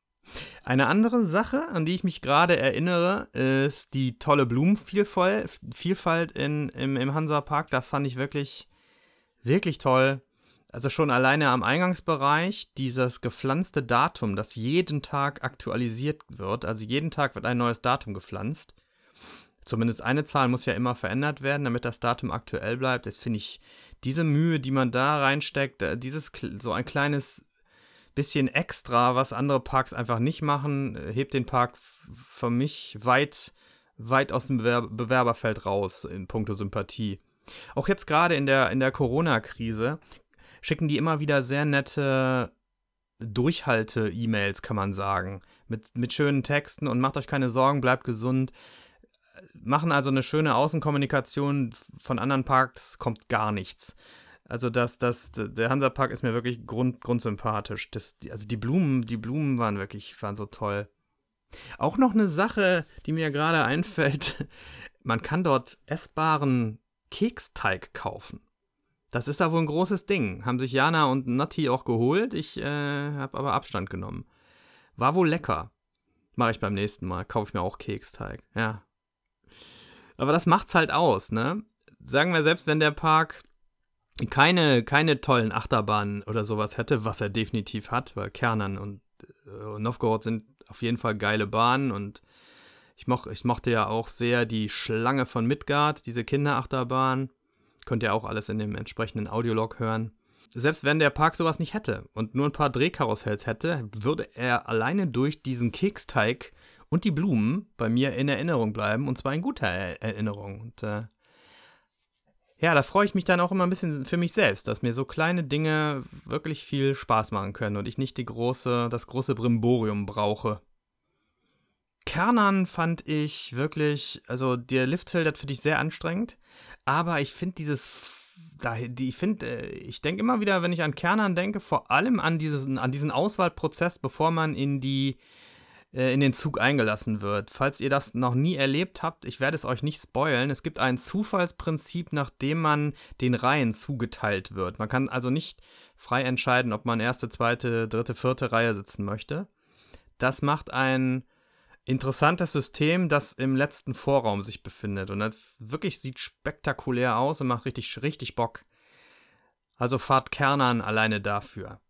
Eine andere Sache, an die ich mich gerade erinnere, ist die tolle Blumenvielfalt in, im, im Hansa-Park. Das fand ich wirklich, wirklich toll. Also schon alleine am Eingangsbereich dieses gepflanzte Datum, das jeden Tag aktualisiert wird. Also jeden Tag wird ein neues Datum gepflanzt. Zumindest eine Zahl muss ja immer verändert werden, damit das Datum aktuell bleibt. Das finde ich, diese Mühe, die man da reinsteckt, äh, dieses so ein kleines bisschen extra, was andere Parks einfach nicht machen, hebt den Park für mich weit, weit aus dem Bewerberfeld raus in puncto Sympathie. Auch jetzt gerade in der, in der Corona-Krise schicken die immer wieder sehr nette Durchhalte-E-Mails, kann man sagen. Mit, mit schönen Texten und macht euch keine Sorgen, bleibt gesund. Machen also eine schöne Außenkommunikation. Von anderen Parks kommt gar nichts. Also das, das, der Hansapark ist mir wirklich grund, grundsympathisch. Das, also die Blumen, die Blumen waren wirklich, waren so toll. Auch noch eine Sache, die mir gerade einfällt. Man kann dort essbaren Keksteig kaufen. Das ist da wohl ein großes Ding. Haben sich Jana und Natti auch geholt. Ich äh, habe aber Abstand genommen. War wohl lecker. Mache ich beim nächsten Mal. Kaufe ich mir auch Keksteig. Ja. Aber das macht's halt aus, ne? Sagen wir selbst, wenn der Park keine, keine tollen Achterbahnen oder sowas hätte, was er definitiv hat, weil Kernan und äh, Novgorod sind auf jeden Fall geile Bahnen und ich, moch, ich mochte ja auch sehr die Schlange von Midgard, diese Kinderachterbahn. Könnt ihr auch alles in dem entsprechenden Audiolog hören. Selbst wenn der Park sowas nicht hätte und nur ein paar Drehkarussells hätte, würde er alleine durch diesen Keksteig und die Blumen bei mir in Erinnerung bleiben und zwar in guter Erinnerung. Und äh, ja, da freue ich mich dann auch immer ein bisschen für mich selbst, dass mir so kleine Dinge wirklich viel Spaß machen können und ich nicht die große, das große Brimborium brauche. Kernern fand ich wirklich, also der Lifthill, das finde ich sehr anstrengend, aber ich finde dieses ich finde, äh, ich denke immer wieder, wenn ich an Kernern denke, vor allem an, dieses, an diesen Auswahlprozess, bevor man in die in den Zug eingelassen wird. Falls ihr das noch nie erlebt habt, ich werde es euch nicht spoilen. Es gibt ein Zufallsprinzip, nach dem man den Reihen zugeteilt wird. Man kann also nicht frei entscheiden, ob man erste, zweite, dritte, vierte Reihe sitzen möchte. Das macht ein interessantes System, das im letzten Vorraum sich befindet. Und das wirklich sieht spektakulär aus und macht richtig, richtig Bock. Also fahrt Kernern alleine dafür.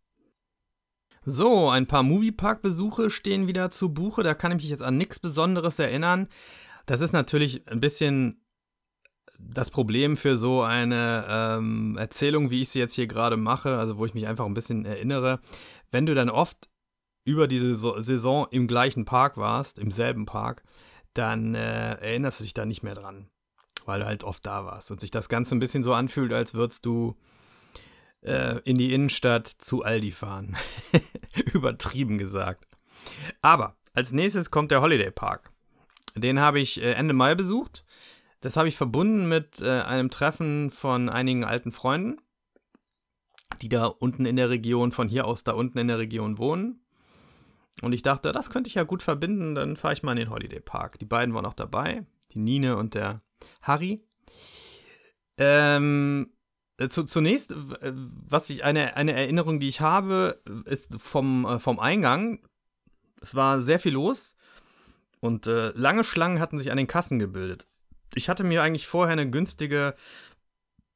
So, ein paar Moviepark-Besuche stehen wieder zu Buche. Da kann ich mich jetzt an nichts Besonderes erinnern. Das ist natürlich ein bisschen das Problem für so eine ähm, Erzählung, wie ich sie jetzt hier gerade mache, also wo ich mich einfach ein bisschen erinnere. Wenn du dann oft über diese Saison im gleichen Park warst, im selben Park, dann äh, erinnerst du dich da nicht mehr dran, weil du halt oft da warst und sich das Ganze ein bisschen so anfühlt, als würdest du äh, in die Innenstadt zu Aldi fahren. Übertrieben gesagt. Aber als nächstes kommt der Holiday Park. Den habe ich äh, Ende Mai besucht. Das habe ich verbunden mit äh, einem Treffen von einigen alten Freunden, die da unten in der Region, von hier aus da unten in der Region wohnen. Und ich dachte, das könnte ich ja gut verbinden, dann fahre ich mal in den Holiday Park. Die beiden waren auch dabei, die Nine und der Harry. Ähm, äh, zu, zunächst, äh, was ich eine, eine Erinnerung, die ich habe, ist vom, äh, vom Eingang. Es war sehr viel los und äh, lange Schlangen hatten sich an den Kassen gebildet. Ich hatte mir eigentlich vorher eine günstige,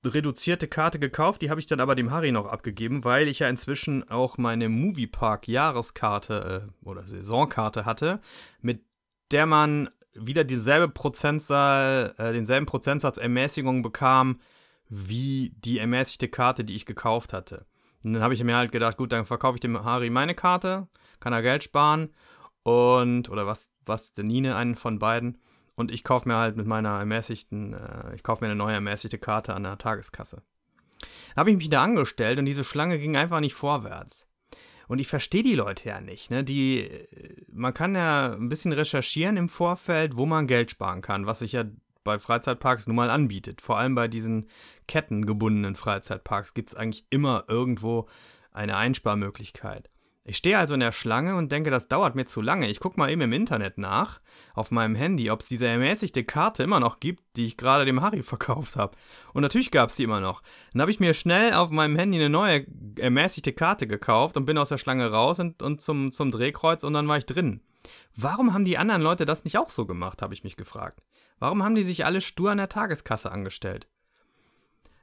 reduzierte Karte gekauft, die habe ich dann aber dem Harry noch abgegeben, weil ich ja inzwischen auch meine Moviepark-Jahreskarte äh, oder Saisonkarte hatte, mit der man wieder dieselbe Prozentzahl, äh, denselben Prozentsatz Ermäßigung bekam wie die ermäßigte Karte, die ich gekauft hatte. Und dann habe ich mir halt gedacht, gut, dann verkaufe ich dem Harry meine Karte, kann er Geld sparen und, oder was, was, der Nine, einen von beiden. Und ich kaufe mir halt mit meiner ermäßigten, äh, ich kaufe mir eine neue ermäßigte Karte an der Tageskasse. Dann habe ich mich da angestellt und diese Schlange ging einfach nicht vorwärts. Und ich verstehe die Leute ja nicht. Ne? Die, man kann ja ein bisschen recherchieren im Vorfeld, wo man Geld sparen kann, was sich ja bei Freizeitparks nun mal anbietet. Vor allem bei diesen kettengebundenen Freizeitparks gibt es eigentlich immer irgendwo eine Einsparmöglichkeit. Ich stehe also in der Schlange und denke, das dauert mir zu lange. Ich gucke mal eben im Internet nach, auf meinem Handy, ob es diese ermäßigte Karte immer noch gibt, die ich gerade dem Harry verkauft habe. Und natürlich gab es die immer noch. Dann habe ich mir schnell auf meinem Handy eine neue ermäßigte Karte gekauft und bin aus der Schlange raus und, und zum, zum Drehkreuz und dann war ich drin. Warum haben die anderen Leute das nicht auch so gemacht, habe ich mich gefragt. Warum haben die sich alle stur an der Tageskasse angestellt?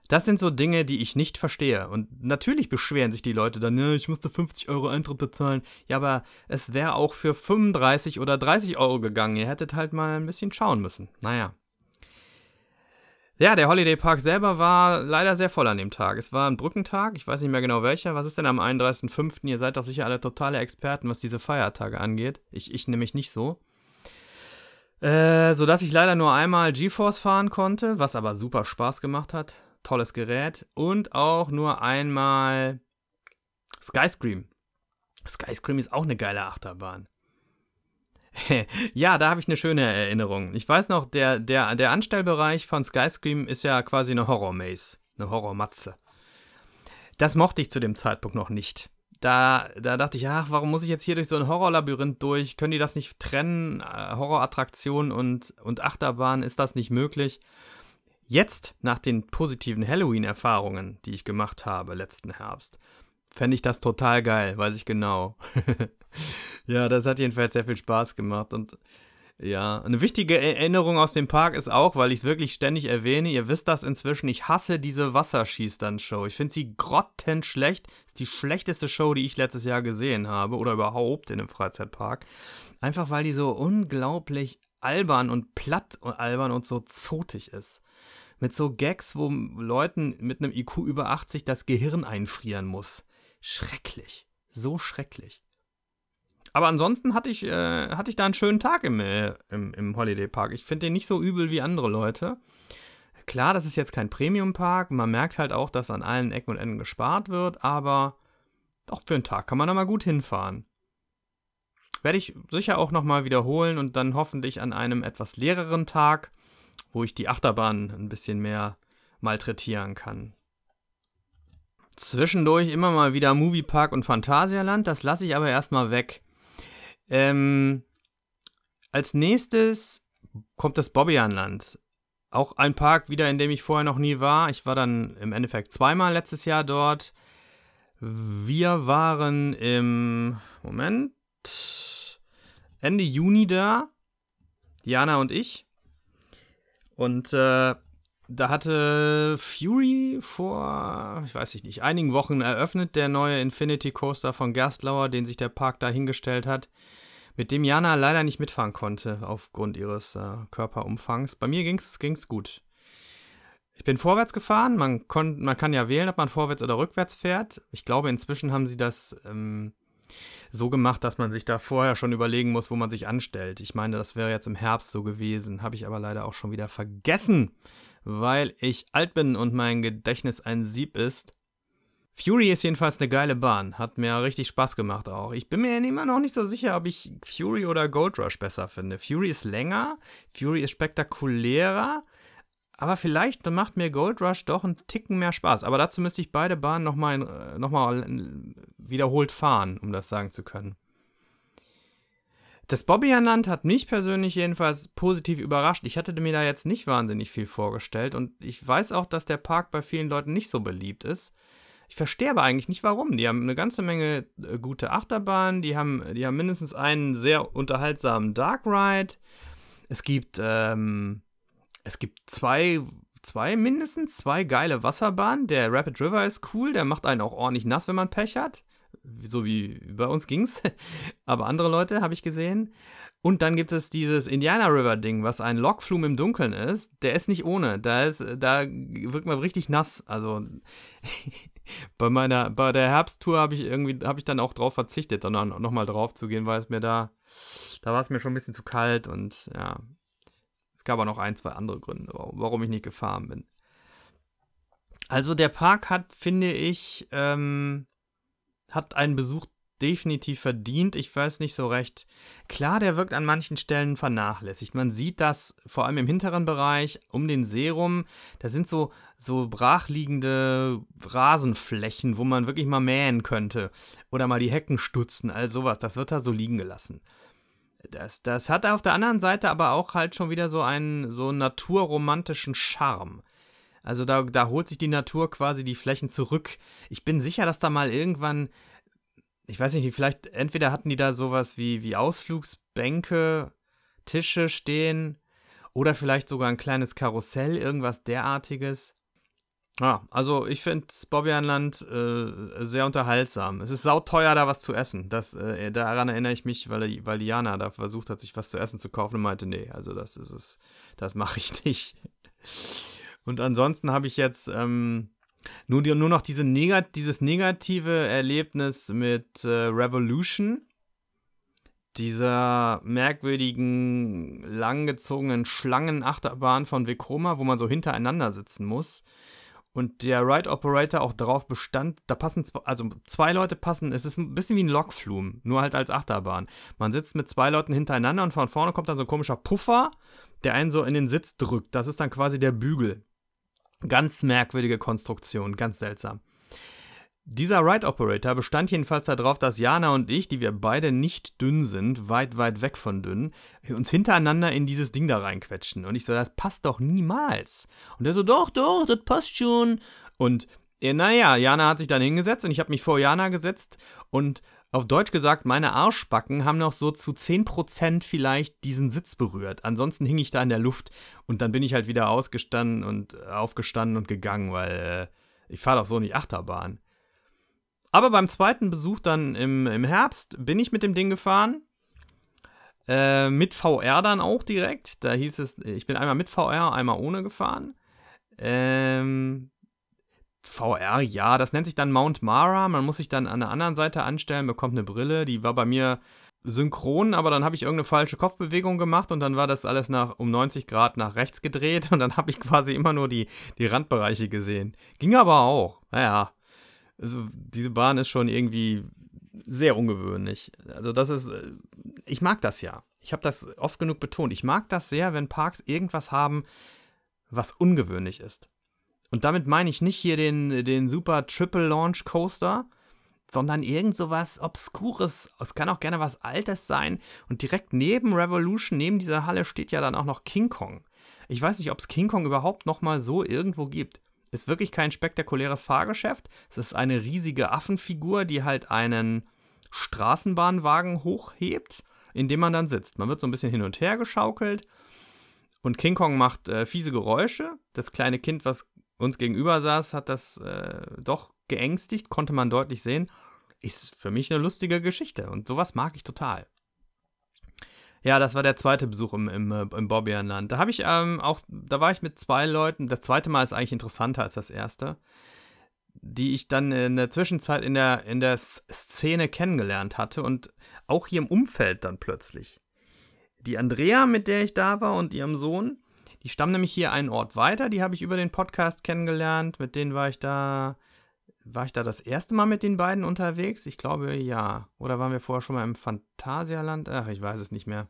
Das sind so Dinge, die ich nicht verstehe. Und natürlich beschweren sich die Leute dann, ja, ich musste 50 Euro Eintritt bezahlen. Ja, aber es wäre auch für 35 oder 30 Euro gegangen. Ihr hättet halt mal ein bisschen schauen müssen. Naja. Ja, der Holiday Park selber war leider sehr voll an dem Tag. Es war ein Brückentag, ich weiß nicht mehr genau welcher. Was ist denn am 31.05.? Ihr seid doch sicher alle totale Experten, was diese Feiertage angeht. Ich, ich nämlich nicht so. Äh, sodass ich leider nur einmal GeForce fahren konnte, was aber super Spaß gemacht hat tolles Gerät. Und auch nur einmal Skyscream. Skyscream ist auch eine geile Achterbahn. ja, da habe ich eine schöne Erinnerung. Ich weiß noch, der, der, der Anstellbereich von Skyscream ist ja quasi eine Horror-Maze, eine Horrormatze. Das mochte ich zu dem Zeitpunkt noch nicht. Da, da dachte ich, ach, warum muss ich jetzt hier durch so ein Horrorlabyrinth durch? Können die das nicht trennen? Äh, Horrorattraktion und, und Achterbahn, ist das nicht möglich? Jetzt, nach den positiven Halloween-Erfahrungen, die ich gemacht habe letzten Herbst, fände ich das total geil, weiß ich genau. ja, das hat jedenfalls sehr viel Spaß gemacht und ja, eine wichtige Erinnerung aus dem Park ist auch, weil ich es wirklich ständig erwähne, ihr wisst das inzwischen, ich hasse diese Wasserschießstand-Show. Ich finde sie grottenschlecht. Ist die schlechteste Show, die ich letztes Jahr gesehen habe oder überhaupt in einem Freizeitpark. Einfach weil die so unglaublich albern und platt und albern und so zotig ist mit so Gags, wo Leuten mit einem IQ über 80 das Gehirn einfrieren muss. Schrecklich. So schrecklich. Aber ansonsten hatte ich, äh, hatte ich da einen schönen Tag im, äh, im, im Holiday Park. Ich finde den nicht so übel wie andere Leute. Klar, das ist jetzt kein Premium-Park. Man merkt halt auch, dass an allen Ecken und Enden gespart wird, aber auch für einen Tag kann man da mal gut hinfahren. Werde ich sicher auch nochmal wiederholen und dann hoffentlich an einem etwas leereren Tag wo ich die Achterbahn ein bisschen mehr malträtieren kann. Zwischendurch immer mal wieder Moviepark und Phantasialand, das lasse ich aber erstmal weg. Ähm, als nächstes kommt das Bobbianland. Auch ein Park wieder, in dem ich vorher noch nie war. Ich war dann im Endeffekt zweimal letztes Jahr dort. Wir waren im Moment Ende Juni da. Diana und ich. Und äh, da hatte Fury vor, ich weiß nicht, einigen Wochen eröffnet, der neue Infinity Coaster von Gerstlauer, den sich der Park da hingestellt hat, mit dem Jana leider nicht mitfahren konnte, aufgrund ihres äh, Körperumfangs. Bei mir ging es gut. Ich bin vorwärts gefahren, man, kon, man kann ja wählen, ob man vorwärts oder rückwärts fährt. Ich glaube, inzwischen haben sie das ähm, so gemacht, dass man sich da vorher schon überlegen muss, wo man sich anstellt. Ich meine, das wäre jetzt im Herbst so gewesen, habe ich aber leider auch schon wieder vergessen, weil ich alt bin und mein Gedächtnis ein Sieb ist. Fury ist jedenfalls eine geile Bahn, hat mir richtig Spaß gemacht auch. Ich bin mir immer noch nicht so sicher, ob ich Fury oder Gold Rush besser finde. Fury ist länger, Fury ist spektakulärer, aber vielleicht macht mir Gold Rush doch einen Ticken mehr Spaß. Aber dazu müsste ich beide Bahnen nochmal äh, noch mal wiederholt fahren, um das sagen zu können. Das Bobbianland hat mich persönlich jedenfalls positiv überrascht. Ich hatte mir da jetzt nicht wahnsinnig viel vorgestellt und ich weiß auch, dass der Park bei vielen Leuten nicht so beliebt ist. Ich verstehe aber eigentlich nicht warum. Die haben eine ganze Menge äh, gute Achterbahnen, die haben, die haben mindestens einen sehr unterhaltsamen Dark Ride. Es gibt ähm, es gibt zwei, zwei, mindestens zwei geile Wasserbahnen. Der Rapid River ist cool, der macht einen auch ordentlich nass, wenn man Pech hat. So wie bei uns ging's. Aber andere Leute habe ich gesehen. Und dann gibt es dieses Indiana River Ding, was ein Lockflum im Dunkeln ist. Der ist nicht ohne. Da ist, da wirkt man richtig nass. Also bei meiner, bei der Herbsttour habe ich irgendwie, habe ich dann auch drauf verzichtet, dann nochmal drauf zu gehen, weil es mir da, da war es mir schon ein bisschen zu kalt und ja. Es gab auch noch ein, zwei andere Gründe, warum ich nicht gefahren bin. Also der Park hat, finde ich, ähm, hat einen Besuch definitiv verdient. Ich weiß nicht so recht. Klar, der wirkt an manchen Stellen vernachlässigt. Man sieht das vor allem im hinteren Bereich um den See rum. Da sind so, so brachliegende Rasenflächen, wo man wirklich mal mähen könnte. Oder mal die Hecken stutzen, all sowas. Das wird da so liegen gelassen. Das, das hat auf der anderen Seite aber auch halt schon wieder so einen so naturromantischen Charme. Also da, da holt sich die Natur quasi die Flächen zurück. Ich bin sicher, dass da mal irgendwann ich weiß nicht, vielleicht entweder hatten die da sowas wie, wie Ausflugsbänke, Tische stehen oder vielleicht sogar ein kleines Karussell, irgendwas derartiges. Ja, also ich finde Bobbianland äh, sehr unterhaltsam. Es ist sauteuer, da was zu essen. Das, äh, daran erinnere ich mich, weil, weil Diana da versucht hat, sich was zu essen zu kaufen und meinte, nee, also das ist es, das mache ich nicht. Und ansonsten habe ich jetzt ähm, nur, nur noch diese Negat dieses negative Erlebnis mit äh, Revolution, dieser merkwürdigen, langgezogenen Schlangenachterbahn von Vekoma, wo man so hintereinander sitzen muss. Und der Ride Operator auch darauf bestand, da passen, zwei, also zwei Leute passen, es ist ein bisschen wie ein Lokflum, nur halt als Achterbahn. Man sitzt mit zwei Leuten hintereinander und von vorne kommt dann so ein komischer Puffer, der einen so in den Sitz drückt. Das ist dann quasi der Bügel. Ganz merkwürdige Konstruktion, ganz seltsam. Dieser Ride Operator bestand jedenfalls darauf, dass Jana und ich, die wir beide nicht dünn sind, weit, weit weg von dünn, uns hintereinander in dieses Ding da reinquetschen. Und ich so, das passt doch niemals. Und er so, doch, doch, das passt schon. Und äh, naja, Jana hat sich dann hingesetzt und ich habe mich vor Jana gesetzt und auf Deutsch gesagt, meine Arschbacken haben noch so zu 10% vielleicht diesen Sitz berührt. Ansonsten hing ich da in der Luft und dann bin ich halt wieder ausgestanden und äh, aufgestanden und gegangen, weil äh, ich fahre doch so nicht Achterbahn. Aber beim zweiten Besuch dann im, im Herbst bin ich mit dem Ding gefahren. Äh, mit VR dann auch direkt. Da hieß es, ich bin einmal mit VR, einmal ohne gefahren. Ähm, VR, ja, das nennt sich dann Mount Mara. Man muss sich dann an der anderen Seite anstellen, bekommt eine Brille. Die war bei mir synchron, aber dann habe ich irgendeine falsche Kopfbewegung gemacht und dann war das alles nach um 90 Grad nach rechts gedreht und dann habe ich quasi immer nur die, die Randbereiche gesehen. Ging aber auch. Naja, also diese Bahn ist schon irgendwie sehr ungewöhnlich. Also das ist, äh, ich mag das ja. Ich habe das oft genug betont. Ich mag das sehr, wenn Parks irgendwas haben, was ungewöhnlich ist. Und damit meine ich nicht hier den, den super Triple Launch Coaster, sondern irgend so was Obskures. Es kann auch gerne was Altes sein. Und direkt neben Revolution, neben dieser Halle, steht ja dann auch noch King Kong. Ich weiß nicht, ob es King Kong überhaupt nochmal so irgendwo gibt. Ist wirklich kein spektakuläres Fahrgeschäft. Es ist eine riesige Affenfigur, die halt einen Straßenbahnwagen hochhebt, in dem man dann sitzt. Man wird so ein bisschen hin und her geschaukelt. Und King Kong macht äh, fiese Geräusche. Das kleine Kind, was uns gegenüber saß, hat das äh, doch geängstigt, konnte man deutlich sehen. Ist für mich eine lustige Geschichte und sowas mag ich total. Ja, das war der zweite Besuch im, im, äh, im Bobbianland. Da habe ich ähm, auch, da war ich mit zwei Leuten. Das zweite Mal ist eigentlich interessanter als das erste, die ich dann in der Zwischenzeit in der, in der Szene kennengelernt hatte und auch hier im Umfeld dann plötzlich. Die Andrea, mit der ich da war, und ihrem Sohn, die stammen nämlich hier einen Ort weiter, die habe ich über den Podcast kennengelernt. Mit denen war ich da. War ich da das erste Mal mit den beiden unterwegs? Ich glaube ja. Oder waren wir vorher schon mal im Phantasialand? Ach, ich weiß es nicht mehr.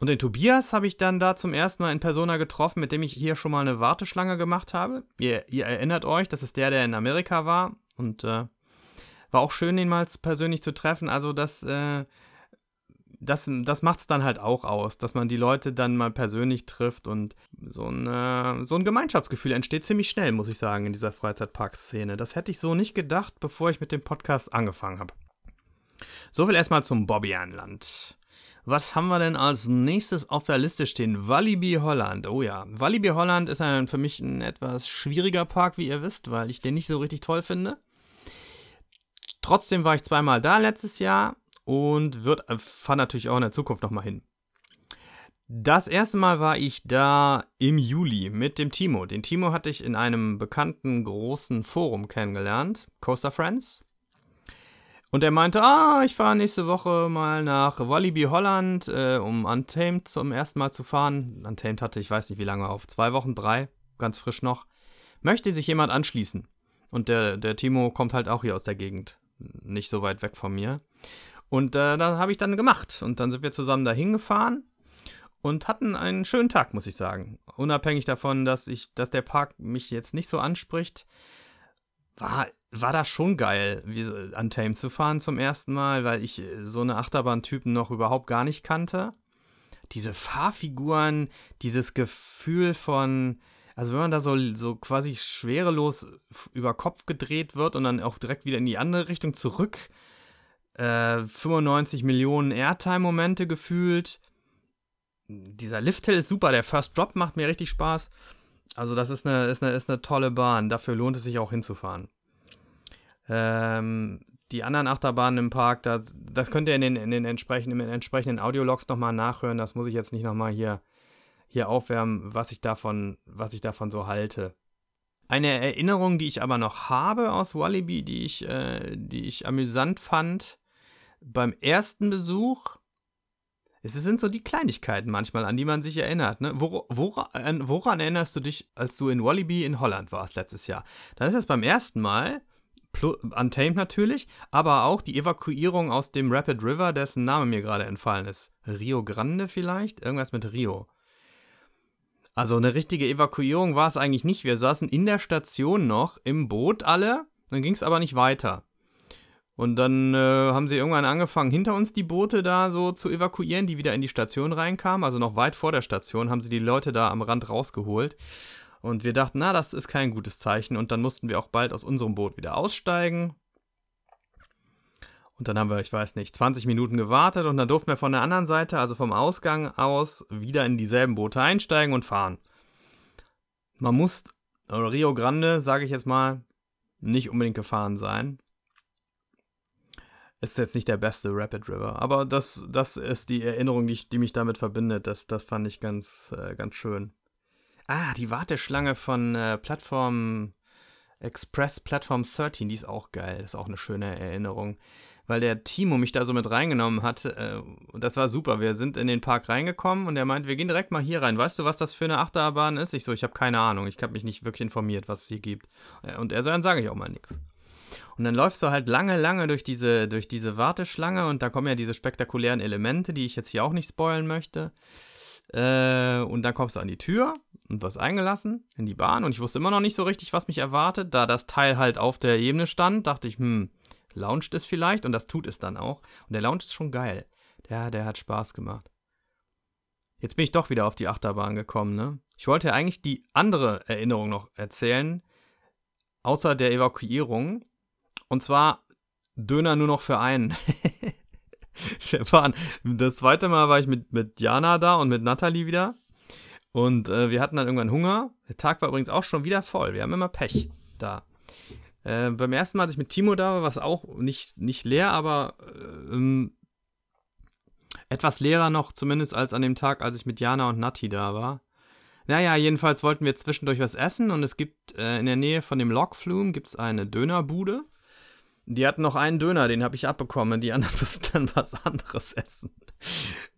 Und den Tobias habe ich dann da zum ersten Mal in Persona getroffen, mit dem ich hier schon mal eine Warteschlange gemacht habe. Ihr, ihr erinnert euch, das ist der, der in Amerika war. Und äh, war auch schön, ihn mal persönlich zu treffen. Also das äh, das, das macht es dann halt auch aus, dass man die Leute dann mal persönlich trifft und so ein, äh, so ein Gemeinschaftsgefühl entsteht ziemlich schnell, muss ich sagen, in dieser Freizeitpark-Szene. Das hätte ich so nicht gedacht, bevor ich mit dem Podcast angefangen habe. Soviel erstmal zum Bobbianland. Was haben wir denn als nächstes auf der Liste stehen? Walibi Holland. Oh ja, Walibi Holland ist ein, für mich ein etwas schwieriger Park, wie ihr wisst, weil ich den nicht so richtig toll finde. Trotzdem war ich zweimal da letztes Jahr und wird, äh, fahre natürlich auch in der Zukunft nochmal hin. Das erste Mal war ich da im Juli mit dem Timo. Den Timo hatte ich in einem bekannten großen Forum kennengelernt, Coaster Friends. Und er meinte, ah, ich fahre nächste Woche mal nach Walibi Holland, äh, um Untamed zum ersten Mal zu fahren. Untamed hatte ich weiß nicht wie lange auf, zwei Wochen, drei, ganz frisch noch. Möchte sich jemand anschließen? Und der, der Timo kommt halt auch hier aus der Gegend, nicht so weit weg von mir. Und äh, da habe ich dann gemacht. Und dann sind wir zusammen da hingefahren und hatten einen schönen Tag, muss ich sagen. Unabhängig davon, dass ich, dass der Park mich jetzt nicht so anspricht, war, war das schon geil, wie, Untamed zu fahren zum ersten Mal, weil ich äh, so eine Achterbahn-Typen noch überhaupt gar nicht kannte. Diese Fahrfiguren, dieses Gefühl von, also wenn man da so, so quasi schwerelos über Kopf gedreht wird und dann auch direkt wieder in die andere Richtung zurück, äh, 95 Millionen Airtime-Momente gefühlt, dieser Lift-Hill ist super, der First Drop macht mir richtig Spaß. Also das ist eine, ist eine, ist eine tolle Bahn, dafür lohnt es sich auch hinzufahren. Ähm, die anderen Achterbahnen im Park, das, das könnt ihr in den, in den entsprechenden, in den entsprechenden Audiologs nochmal nachhören. Das muss ich jetzt nicht nochmal hier, hier aufwärmen, was ich, davon, was ich davon so halte. Eine Erinnerung, die ich aber noch habe aus Wallaby, die ich, äh, die ich amüsant fand, beim ersten Besuch es sind so die Kleinigkeiten manchmal, an die man sich erinnert. Ne? Wor woran, woran, erinnerst du dich, als du in Wallaby in Holland warst letztes Jahr? Dann ist es beim ersten Mal, Untamed natürlich, aber auch die Evakuierung aus dem Rapid River, dessen Name mir gerade entfallen ist. Rio Grande vielleicht? Irgendwas mit Rio. Also eine richtige Evakuierung war es eigentlich nicht. Wir saßen in der Station noch im Boot alle, dann ging es aber nicht weiter. Und dann äh, haben sie irgendwann angefangen, hinter uns die Boote da so zu evakuieren, die wieder in die Station reinkamen. Also noch weit vor der Station haben sie die Leute da am Rand rausgeholt. Und wir dachten, na, das ist kein gutes Zeichen. Und dann mussten wir auch bald aus unserem Boot wieder aussteigen. Und dann haben wir, ich weiß nicht, 20 Minuten gewartet und dann durften wir von der anderen Seite, also vom Ausgang aus, wieder in dieselben Boote einsteigen und fahren. Man muss Rio Grande, sage ich jetzt mal, nicht unbedingt gefahren sein. Ist jetzt nicht der beste Rapid River, aber das, das ist die Erinnerung, die, ich, die mich damit verbindet. Das, das fand ich ganz, äh, ganz schön. Ah, die Warteschlange von äh, Plattform Express Plattform 13, die ist auch geil. Das ist auch eine schöne Erinnerung. Weil der Timo mich da so mit reingenommen hat. Äh, das war super. Wir sind in den Park reingekommen und er meint, wir gehen direkt mal hier rein. Weißt du, was das für eine Achterbahn ist? Ich so, ich habe keine Ahnung. Ich habe mich nicht wirklich informiert, was es hier gibt. Äh, und er so, dann sage ich auch mal nichts. Und dann läufst du halt lange, lange durch diese, durch diese Warteschlange und da kommen ja diese spektakulären Elemente, die ich jetzt hier auch nicht spoilen möchte. Äh, und dann kommst du an die Tür und wirst eingelassen in die Bahn und ich wusste immer noch nicht so richtig, was mich erwartet. Da das Teil halt auf der Ebene stand, dachte ich, hm, launcht es vielleicht und das tut es dann auch. Und der Lounge ist schon geil. Der, der hat Spaß gemacht. Jetzt bin ich doch wieder auf die Achterbahn gekommen, ne? Ich wollte ja eigentlich die andere Erinnerung noch erzählen, außer der Evakuierung. Und zwar Döner nur noch für einen. das zweite Mal war ich mit, mit Jana da und mit Natalie wieder. Und äh, wir hatten dann irgendwann Hunger. Der Tag war übrigens auch schon wieder voll. Wir haben immer Pech da. Äh, beim ersten Mal, als ich mit Timo da war, war es auch nicht, nicht leer, aber äh, ähm, etwas leerer noch, zumindest als an dem Tag, als ich mit Jana und Nati da war. Naja, jedenfalls wollten wir zwischendurch was essen und es gibt äh, in der Nähe von dem Lockflume gibt's eine Dönerbude. Die hatten noch einen Döner, den habe ich abbekommen. Die anderen mussten dann was anderes essen.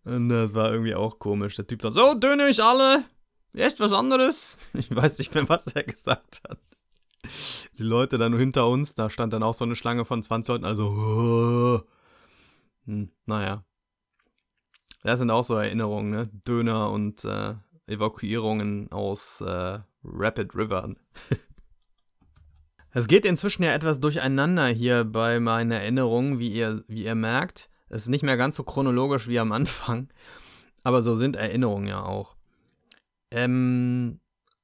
Und das war irgendwie auch komisch. Der Typ sagt: So, Döner ich alle. Echt was anderes? Ich weiß nicht mehr, was er gesagt hat. Die Leute dann hinter uns, da stand dann auch so eine Schlange von 20 Leuten. Also, hm, naja. Das sind auch so Erinnerungen, ne? Döner und äh, Evakuierungen aus äh, Rapid River. Es geht inzwischen ja etwas durcheinander hier bei meinen Erinnerungen, wie ihr, wie ihr merkt. Es ist nicht mehr ganz so chronologisch wie am Anfang, aber so sind Erinnerungen ja auch. Ähm,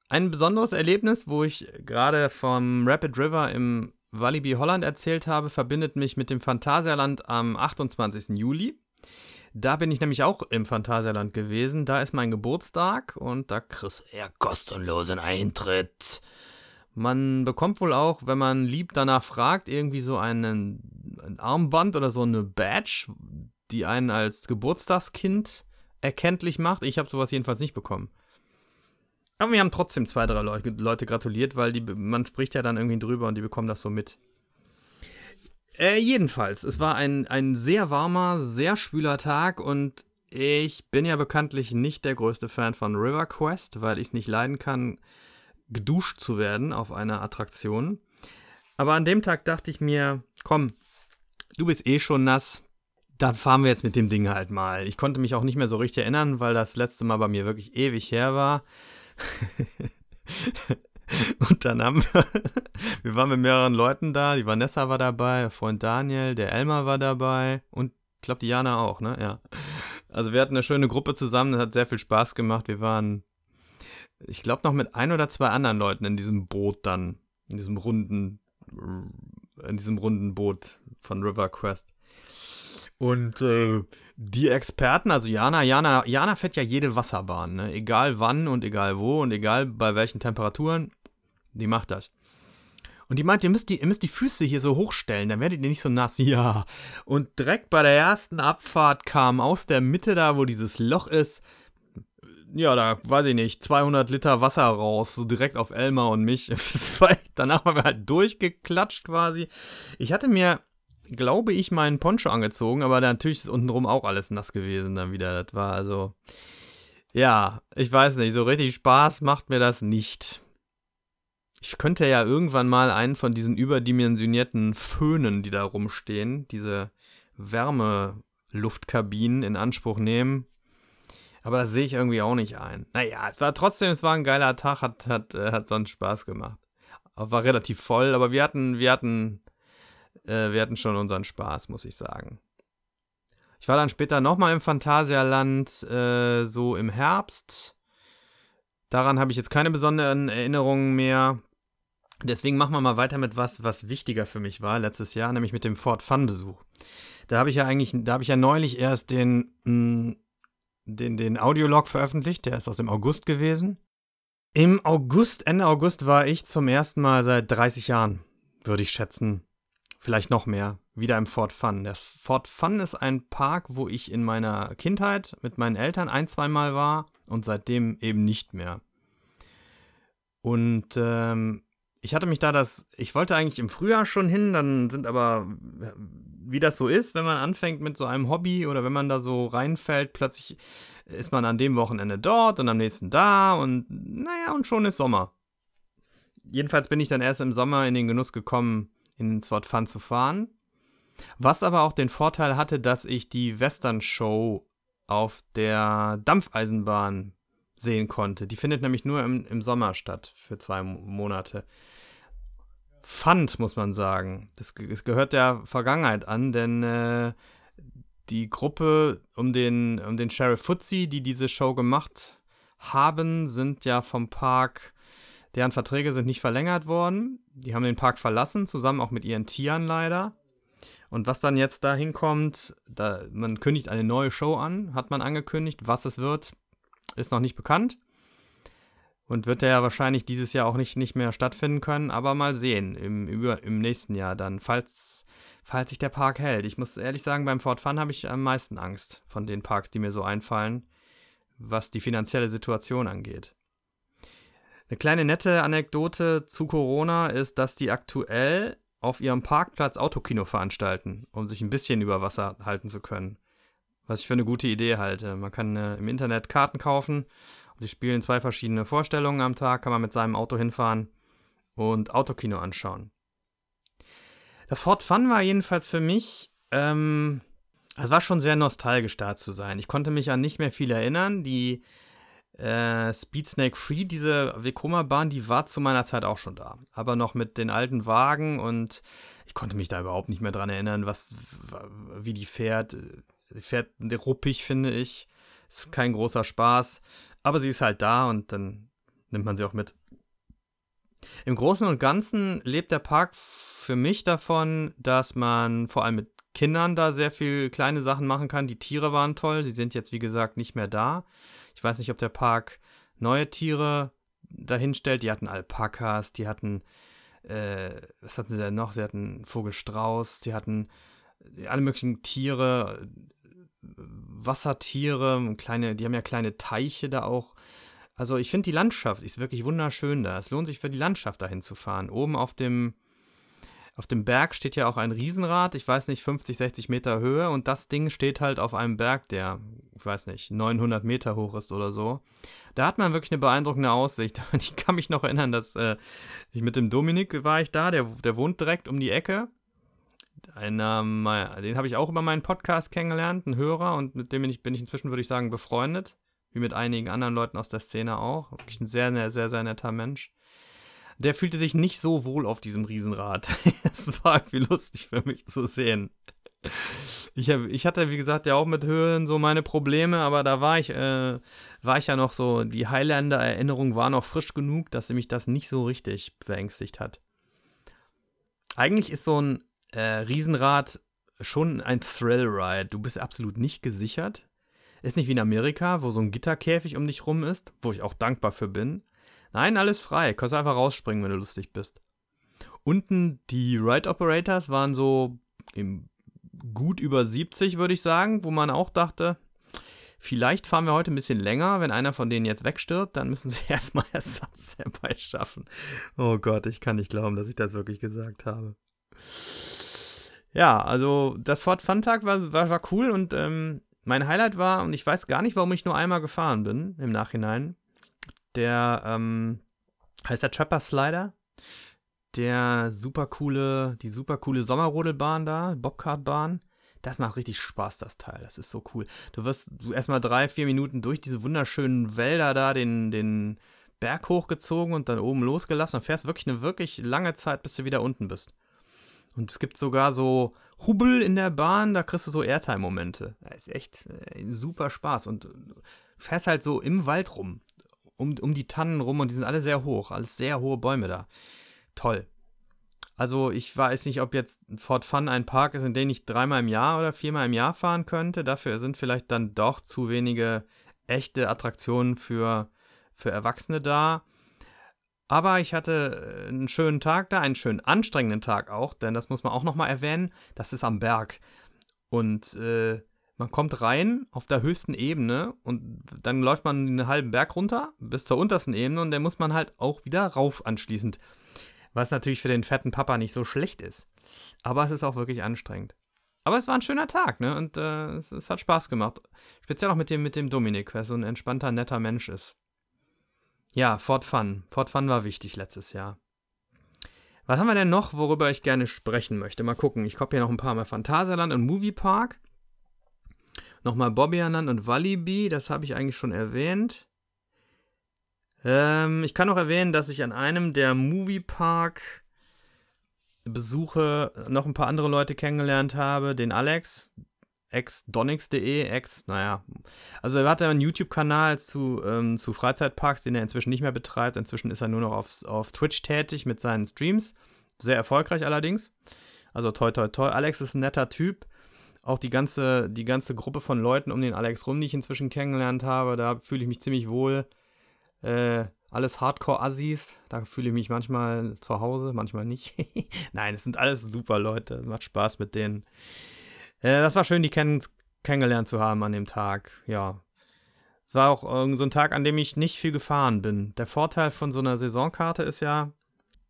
ein besonderes Erlebnis, wo ich gerade vom Rapid River im Walibi Holland erzählt habe, verbindet mich mit dem Phantasialand am 28. Juli. Da bin ich nämlich auch im Phantasialand gewesen. Da ist mein Geburtstag und da kriegst ja kostenlosen Eintritt Man bekommt wohl auch, wenn man lieb danach fragt, irgendwie so einen, ein Armband oder so eine Badge, die einen als Geburtstagskind erkenntlich macht. Ich habe sowas jedenfalls nicht bekommen. Aber wir haben trotzdem zwei, drei Leute gratuliert, weil die, man spricht ja dann irgendwie drüber und die bekommen das so mit. Äh, jedenfalls, es war ein, ein sehr warmer, sehr schwüler Tag und ich bin ja bekanntlich nicht der größte Fan von River Quest, weil ich es nicht leiden kann, geduscht zu werden auf einer Attraktion. Aber an dem Tag dachte ich mir, komm, du bist eh schon nass, dann fahren wir jetzt mit dem Ding halt mal. Ich konnte mich auch nicht mehr so richtig erinnern, weil das letzte Mal bei mir wirklich ewig her war. Und dann haben wir, wir waren mit mehreren Leuten da. Die Vanessa war dabei, Freund Daniel, der Elmar war dabei und ich glaube, Diana auch, ne? Ja. Also wir hatten eine schöne Gruppe zusammen, das hat sehr viel Spaß gemacht. Wir waren, ich glaube, noch mit ein oder zwei anderen Leuten in diesem Boot dann, in diesem runden, in diesem runden Boot von River Quest. Und äh, die Experten, also Jana, Jana, Jana fährt ja jede Wasserbahn, ne? egal wann und egal wo und egal bei welchen Temperaturen, die macht das. Und die meint, ihr müsst die, ihr müsst die Füße hier so hochstellen, dann werdet ihr nicht so nass. Ja. Und direkt bei der ersten Abfahrt kam aus der Mitte da, wo dieses Loch ist, ja, da weiß ich nicht, 200 Liter Wasser raus, so direkt auf Elmar und mich. danach waren wir halt durchgeklatscht quasi. Ich hatte mir glaube ich, meinen Poncho angezogen, aber natürlich ist untenrum auch alles nass gewesen dann wieder. Das war also. Ja, ich weiß nicht, so richtig Spaß macht mir das nicht. Ich könnte ja irgendwann mal einen von diesen überdimensionierten Föhnen, die da rumstehen, diese Wärmeluftkabinen in Anspruch nehmen. Aber das sehe ich irgendwie auch nicht ein. Naja, es war trotzdem, es war ein geiler Tag, hat, hat, äh, hat sonst Spaß gemacht. War relativ voll, aber wir hatten, wir hatten äh, wir hatten schon unseren Spaß, muss ich sagen. Ich war dann später nochmal im Phantasialand, äh, so im Herbst. Daran habe ich jetzt keine besonderen Erinnerungen mehr. Deswegen machen wir mal weiter mit was, was wichtiger für mich war letztes Jahr, nämlich mit dem Ford Fun Besuch. Da habe ich ja eigentlich, da habe ich ja neulich erst den, mh, mm, den, den Audiolog veröffentlicht, der ist aus dem August gewesen. Im August, Ende August war ich zum ersten Mal seit 30 Jahren, würde ich schätzen, vielleicht noch mehr, wieder im Fort Fun. Der Fort Fun ist ein Park, wo ich in meiner Kindheit mit meinen Eltern ein, zweimal war und seitdem eben nicht mehr. Und ähm, ich hatte mich da das, ich wollte eigentlich im Frühjahr schon hin, dann sind aber, wie das so ist, wenn man anfängt mit so einem Hobby oder wenn man da so reinfällt, plötzlich ist man an dem Wochenende dort und am nächsten da und naja, und schon ist Sommer. Jedenfalls bin ich dann erst im Sommer in den Genuss gekommen, in Sword Fun zu fahren. Was aber auch den Vorteil hatte, dass ich die Western Show auf der Dampfeisenbahn sehen konnte. Die findet nämlich nur im, im Sommer statt, für zwei Monate. Fand, muss man sagen. Das, das gehört der Vergangenheit an, denn äh, die Gruppe um den, um den Sheriff Fuzzy, die diese Show gemacht haben, sind ja vom Park Deren Verträge sind nicht verlängert worden. Die haben den Park verlassen, zusammen auch mit ihren Tieren leider. Und was dann jetzt da hinkommt, da, man kündigt eine neue Show an, hat man angekündigt. Was es wird, ist noch nicht bekannt. Und wird ja wahrscheinlich dieses Jahr auch nicht, nicht mehr stattfinden können, aber mal sehen, im, über, im nächsten Jahr dann, falls, falls sich der Park hält. Ich muss ehrlich sagen, beim Fort Fun habe ich am meisten Angst von den Parks, die mir so einfallen, was die finanzielle Situation angeht. Eine kleine nette Anekdote zu Corona ist, dass die aktuell auf ihrem Parkplatz Autokino veranstalten, um sich ein bisschen über Wasser halten zu können. Was ich für eine gute Idee halte. Man kann äh, im Internet Karten kaufen. Sie spielen zwei verschiedene Vorstellungen am Tag, kann man mit seinem Auto hinfahren und Autokino anschauen. Das Fort Fun war jedenfalls für mich, ähm, es war schon sehr nostalgisch da zu sein. Ich konnte mich an nicht mehr viel erinnern. Die äh, Speed Snake Free, diese Vekoma-Bahn, die war zu meiner Zeit auch schon da. Aber noch mit den alten Wagen und ich konnte mich da überhaupt nicht mehr dran erinnern, was, wie die fährt. Sie fährt ruppig, finde ich. Ist kein großer Spaß. Aber sie ist halt da und dann nimmt man sie auch mit. Im Großen und Ganzen lebt der Park für mich davon, dass man vor allem mit Kindern da sehr viel kleine Sachen machen kann. Die Tiere waren toll, die sind jetzt wie gesagt nicht mehr da. Ich weiß nicht, ob der Park neue Tiere dahin stellt. Die hatten Alpakas, die hatten, äh, was hatten sie denn noch? Sie hatten Vogelstrauß, die hatten alle möglichen Tiere, Wassertiere, kleine, die haben ja kleine Teiche da auch. Also ich finde die Landschaft ist wirklich wunderschön da. Es lohnt sich für die Landschaft dahin zu fahren. Oben auf dem auf dem Berg steht ja auch ein Riesenrad, ich weiß nicht, 50, 60 Meter Höhe und das Ding steht halt auf einem Berg, der, ich weiß nicht, 900 Meter hoch ist oder so. Da hat man wirklich eine beeindruckende Aussicht. Ich kann mich noch erinnern, dass äh, ich mit dem Dominik war ich da, der, der wohnt direkt um die Ecke. Einer, den habe ich auch über meinen Podcast kennengelernt, ein Hörer, und mit dem bin ich, bin ich inzwischen, würde ich sagen, befreundet. Wie mit einigen anderen Leuten aus der Szene auch. Wirklich ein sehr, sehr, sehr, sehr netter Mensch der fühlte sich nicht so wohl auf diesem Riesenrad. Es war irgendwie lustig für mich zu sehen. Ich, hab, ich hatte, wie gesagt, ja auch mit Höhen so meine Probleme, aber da war ich, äh, war ich ja noch so, die Highlander-Erinnerung war noch frisch genug, dass mich das nicht so richtig beängstigt hat. Eigentlich ist so ein äh, Riesenrad schon ein Thrill-Ride. Du bist absolut nicht gesichert. Ist nicht wie in Amerika, wo so ein Gitterkäfig um dich rum ist, wo ich auch dankbar für bin. Nein, alles frei. Kannst einfach rausspringen, wenn du lustig bist. Unten die Ride Operators waren so gut über 70, würde ich sagen, wo man auch dachte, vielleicht fahren wir heute ein bisschen länger. Wenn einer von denen jetzt wegstirbt, dann müssen sie erstmal Ersatz herbeischaffen. Oh Gott, ich kann nicht glauben, dass ich das wirklich gesagt habe. Ja, also das Ford Fun Tag war, war, war cool und ähm, mein Highlight war, und ich weiß gar nicht, warum ich nur einmal gefahren bin im Nachhinein, der ähm, heißt der Trapper Slider. Der super coole, die super coole Sommerrodelbahn da, Bobcartbahn. Das macht richtig Spaß, das Teil. Das ist so cool. Du wirst du erstmal drei, vier Minuten durch diese wunderschönen Wälder da den, den Berg hochgezogen und dann oben losgelassen und fährst wirklich eine wirklich lange Zeit, bis du wieder unten bist. Und es gibt sogar so Hubbel in der Bahn, da kriegst du so Airtime-Momente. Das ist echt äh, super Spaß. Und du fährst halt so im Wald rum um, um die Tannen rum und die sind alle sehr hoch, alles sehr hohe Bäume da. Toll. Also ich weiß nicht, ob jetzt Fort Fun ein Park ist, in den ich dreimal im Jahr oder viermal im Jahr fahren könnte. Dafür sind vielleicht dann doch zu wenige echte Attraktionen für, für Erwachsene da. Aber ich hatte einen schönen Tag da, einen schönen anstrengenden Tag auch, denn das muss man auch nochmal erwähnen, das ist am Berg. Und äh, man kommt rein auf der höchsten Ebene und dann läuft man einen halben Berg runter bis zur untersten Ebene und dann muss man halt auch wieder rauf anschließend. Was natürlich für den fetten Papa nicht so schlecht ist. Aber es ist auch wirklich anstrengend. Aber es war ein schöner Tag, ne? Und äh, es, es, hat Spaß gemacht. Speziell auch mit dem, mit dem Dominik, der so ein entspannter, netter Mensch ist. Ja, Fort Fun. Fort Fun war wichtig letztes Jahr. Was haben wir denn noch, worüber ich gerne sprechen möchte? Mal gucken. Ich komme hier noch ein paar Mal Phantasialand und Moviepark. Nochmal Bobbianan und Walibi, das habe ich eigentlich schon erwähnt. Ähm, ich kann noch erwähnen, dass ich an einem der Moviepark Besuche noch ein paar andere Leute kennengelernt habe. Den Alex, ex-donix.de, ex, naja. Also er hatte einen YouTube-Kanal zu, ähm, zu Freizeitparks, den er inzwischen nicht mehr betreibt. Inzwischen ist er nur noch auf, auf Twitch tätig mit seinen Streams. Sehr erfolgreich allerdings. Also toi toi toi. Alex ist ein netter Typ auch die ganze, die ganze Gruppe von Leuten um den Alex rum, die ich inzwischen kennengelernt habe, da fühle ich mich ziemlich wohl. Äh, alles Hardcore-Assis, da fühle ich mich manchmal zu Hause, manchmal nicht. Nein, es sind alles super Leute, macht Spaß mit denen. Äh, das war schön, die kenn kennengelernt zu haben an dem Tag, ja. Es war auch äh, so ein Tag, an dem ich nicht viel gefahren bin. Der Vorteil von so einer Saisonkarte ist ja,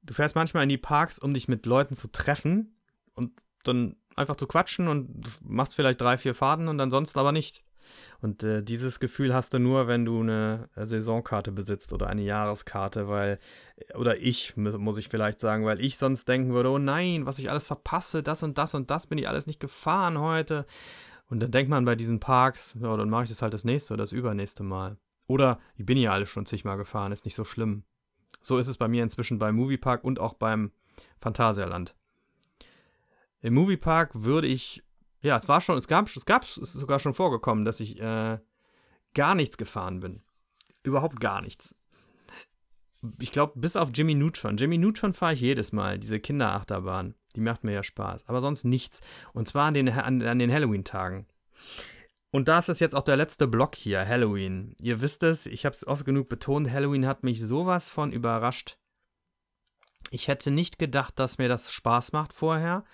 du fährst manchmal in die Parks, um dich mit Leuten zu treffen und dann einfach zu quatschen und machst vielleicht drei, vier Faden und ansonsten aber nicht. Und äh, dieses Gefühl hast du nur, wenn du eine äh, Saisonkarte besitzt oder eine Jahreskarte, weil, äh, oder ich, muss ich vielleicht sagen, weil ich sonst denken würde, oh nein, was ich alles verpasse, das und das und das bin ich alles nicht gefahren heute. Und dann denkt man bei diesen Parks, ja, dann mache ich das halt das nächste oder das übernächste Mal. Oder, ich bin ja alles schon zigmal gefahren, ist nicht so schlimm. So ist es bei mir inzwischen beim Moviepark und auch beim Phantasialand. Im Moviepark würde ich, ja, es war schon, es gab, es gab, es ist sogar schon vorgekommen, dass ich äh, gar nichts gefahren bin. Überhaupt gar nichts. Ich glaube, bis auf Jimmy Neutron. Jimmy Neutron fahre ich jedes Mal, diese Kinderachterbahn. Die macht mir ja Spaß. Aber sonst nichts. Und zwar an den, an, an den Halloween-Tagen. Und da ist jetzt auch der letzte Block hier, Halloween. Ihr wisst es, ich habe es oft genug betont, Halloween hat mich sowas von überrascht. Ich hätte nicht gedacht, dass mir das Spaß macht vorher.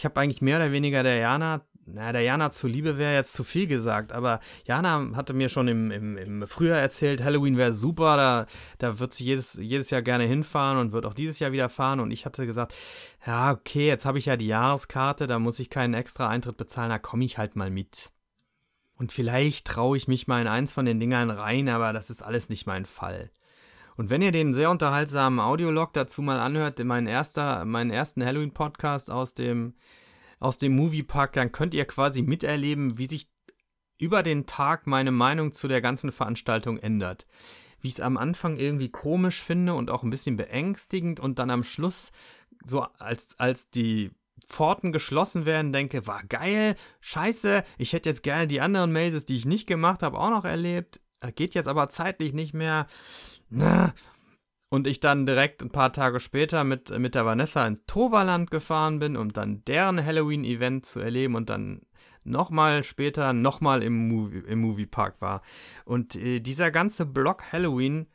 Ich habe eigentlich mehr oder weniger der Jana, na, der Jana zuliebe wäre jetzt zu viel gesagt, aber Jana hatte mir schon im, im, im Frühjahr erzählt, Halloween wäre super, da, da wird sie jedes, jedes Jahr gerne hinfahren und wird auch dieses Jahr wieder fahren. Und ich hatte gesagt, ja, okay, jetzt habe ich ja die Jahreskarte, da muss ich keinen extra Eintritt bezahlen, da komme ich halt mal mit. Und vielleicht traue ich mich mal in eins von den Dingern rein, aber das ist alles nicht mein Fall. Und wenn ihr den sehr unterhaltsamen Audiolog dazu mal anhört, meinen, erster, meinen ersten Halloween-Podcast aus dem, aus dem Moviepark, dann könnt ihr quasi miterleben, wie sich über den Tag meine Meinung zu der ganzen Veranstaltung ändert. Wie ich es am Anfang irgendwie komisch finde und auch ein bisschen beängstigend und dann am Schluss, so als, als die Pforten geschlossen werden, denke, war geil, scheiße, ich hätte jetzt gerne die anderen Mazes, die ich nicht gemacht habe, auch noch erlebt. Geht jetzt aber zeitlich nicht mehr. Und ich dann direkt ein paar Tage später mit, mit der Vanessa ins Toverland gefahren bin, um dann deren Halloween-Event zu erleben und dann nochmal später nochmal im, im Moviepark war. Und äh, dieser ganze Block Halloween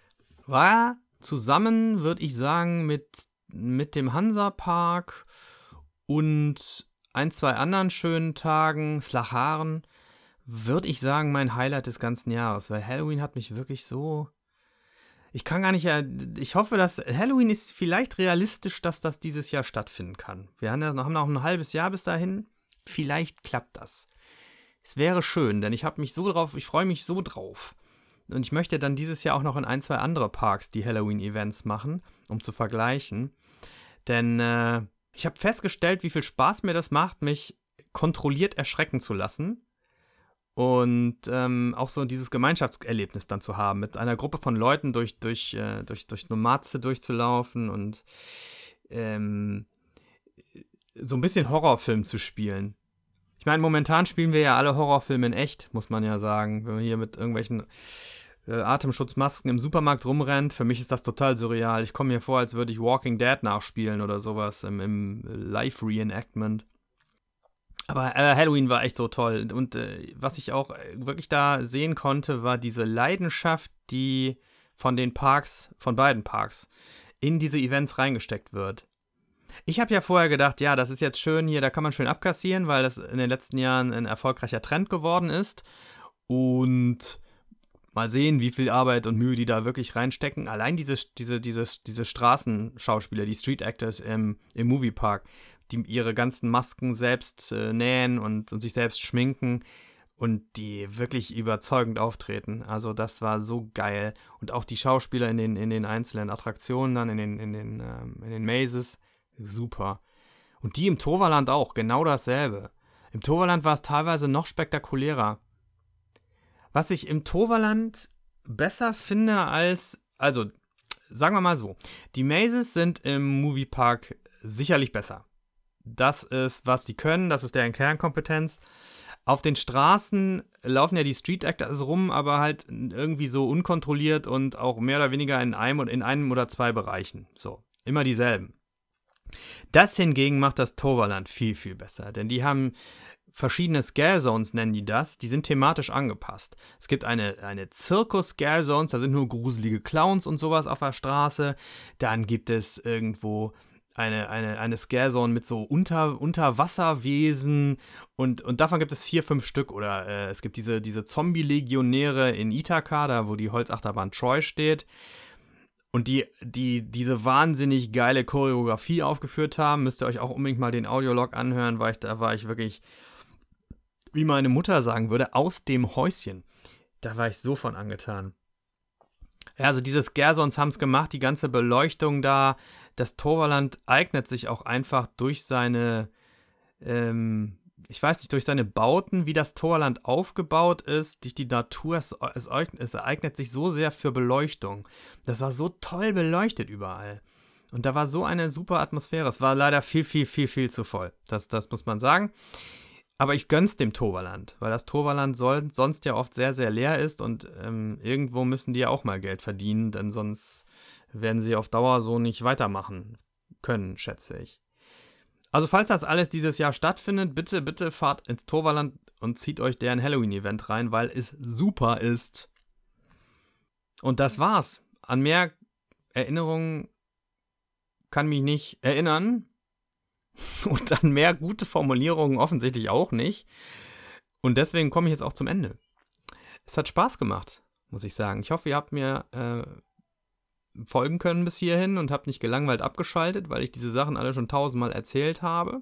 war zusammen, würde ich sagen, mit, mit dem Hansa-Park und ein, zwei anderen schönen Tagen, Slacharen, würde ich sagen, mein Highlight des ganzen Jahres, weil Halloween hat mich wirklich so. Ich kann gar nicht. Ich hoffe, dass Halloween ist vielleicht realistisch, dass das dieses Jahr stattfinden kann. Wir haben, ja noch, haben noch ein halbes Jahr bis dahin. Vielleicht klappt das. Es wäre schön, denn ich habe mich so drauf, ich freue mich so drauf. Und ich möchte dann dieses Jahr auch noch in ein, zwei andere Parks die Halloween-Events machen, um zu vergleichen. Denn äh, ich habe festgestellt, wie viel Spaß mir das macht, mich kontrolliert erschrecken zu lassen. Und ähm, auch so dieses Gemeinschaftserlebnis dann zu haben, mit einer Gruppe von Leuten durch, durch, äh, durch, durch Nomaze durchzulaufen und ähm, so ein bisschen Horrorfilm zu spielen. Ich meine, momentan spielen wir ja alle Horrorfilme in echt, muss man ja sagen. Wenn man hier mit irgendwelchen äh, Atemschutzmasken im Supermarkt rumrennt. Für mich ist das total surreal. Ich komme mir vor, als würde ich Walking Dead nachspielen oder sowas im, im Live-Reenactment. Aber äh, Halloween war echt so toll. Und äh, was ich auch wirklich da sehen konnte, war diese Leidenschaft, die von den Parks, von beiden Parks, in diese Events reingesteckt wird. Ich habe ja vorher gedacht, ja, das ist jetzt schön hier, da kann man schön abkassieren, weil das in den letzten Jahren ein erfolgreicher Trend geworden ist. Und Mal sehen, wie viel Arbeit und Mühe die da wirklich reinstecken. Allein diese, diese, diese, diese Straßenschauspieler, die Street Actors im, im Moviepark, die ihre ganzen Masken selbst äh, nähen und, und sich selbst schminken und die wirklich überzeugend auftreten. Also das war so geil. Und auch die Schauspieler in den, in den einzelnen Attraktionen dann, in den, in den, ähm, in den Mazes, super. Und die im Toverland auch, genau dasselbe. Im Toverland war es teilweise noch spektakulärer. Was ich im Toverland besser finde als, also sagen wir mal so, die Mazes sind im Moviepark sicherlich besser. Das ist, was die können, das ist deren Kernkompetenz. Auf den Straßen laufen ja die Street Actors rum, aber halt irgendwie so unkontrolliert und auch mehr oder weniger in einem, in einem oder zwei Bereichen. So, immer dieselben. Das hingegen macht das Toverland viel, viel besser, denn die haben verschiedene Scare Zones nennen die das, die sind thematisch angepasst. Es gibt eine, eine Zirkus-Scare Zones, da sind nur gruselige Clowns und sowas auf der Straße. Dann gibt es irgendwo eine, eine, eine Scare Zone mit so Unter, Unterwasserwesen und, und davon gibt es vier, fünf Stück. Oder äh, es gibt diese, diese Zombie-Legionäre in Ithaka, da wo die Holzachterbahn Troy steht. Und die, die diese wahnsinnig geile Choreografie aufgeführt haben, müsst ihr euch auch unbedingt mal den Audiolog anhören, weil ich, da war ich wirklich wie meine Mutter sagen würde, aus dem Häuschen. Da war ich so von angetan. Ja, also dieses Gersons haben es gemacht, die ganze Beleuchtung da. Das Torvaland eignet sich auch einfach durch seine, ähm, ich weiß nicht, durch seine Bauten, wie das Torland aufgebaut ist, durch die Natur. Es, es, es eignet sich so sehr für Beleuchtung. Das war so toll beleuchtet überall. Und da war so eine super Atmosphäre. Es war leider viel, viel, viel, viel zu voll. Das, das muss man sagen. Aber ich gönn's dem Toverland, weil das Toverland soll, sonst ja oft sehr, sehr leer ist und ähm, irgendwo müssen die ja auch mal Geld verdienen, denn sonst werden sie auf Dauer so nicht weitermachen können, schätze ich. Also falls das alles dieses Jahr stattfindet, bitte, bitte fahrt ins Torvaland und zieht euch deren Halloween-Event rein, weil es super ist. Und das war's. An mehr Erinnerungen kann mich nicht erinnern. Und an mehr gute Formulierungen offensichtlich auch nicht. Und deswegen komme ich jetzt auch zum Ende. Es hat Spaß gemacht, muss ich sagen. Ich hoffe, ihr habt mir äh, folgen können bis hierhin und habt nicht gelangweilt abgeschaltet, weil ich diese Sachen alle schon tausendmal erzählt habe.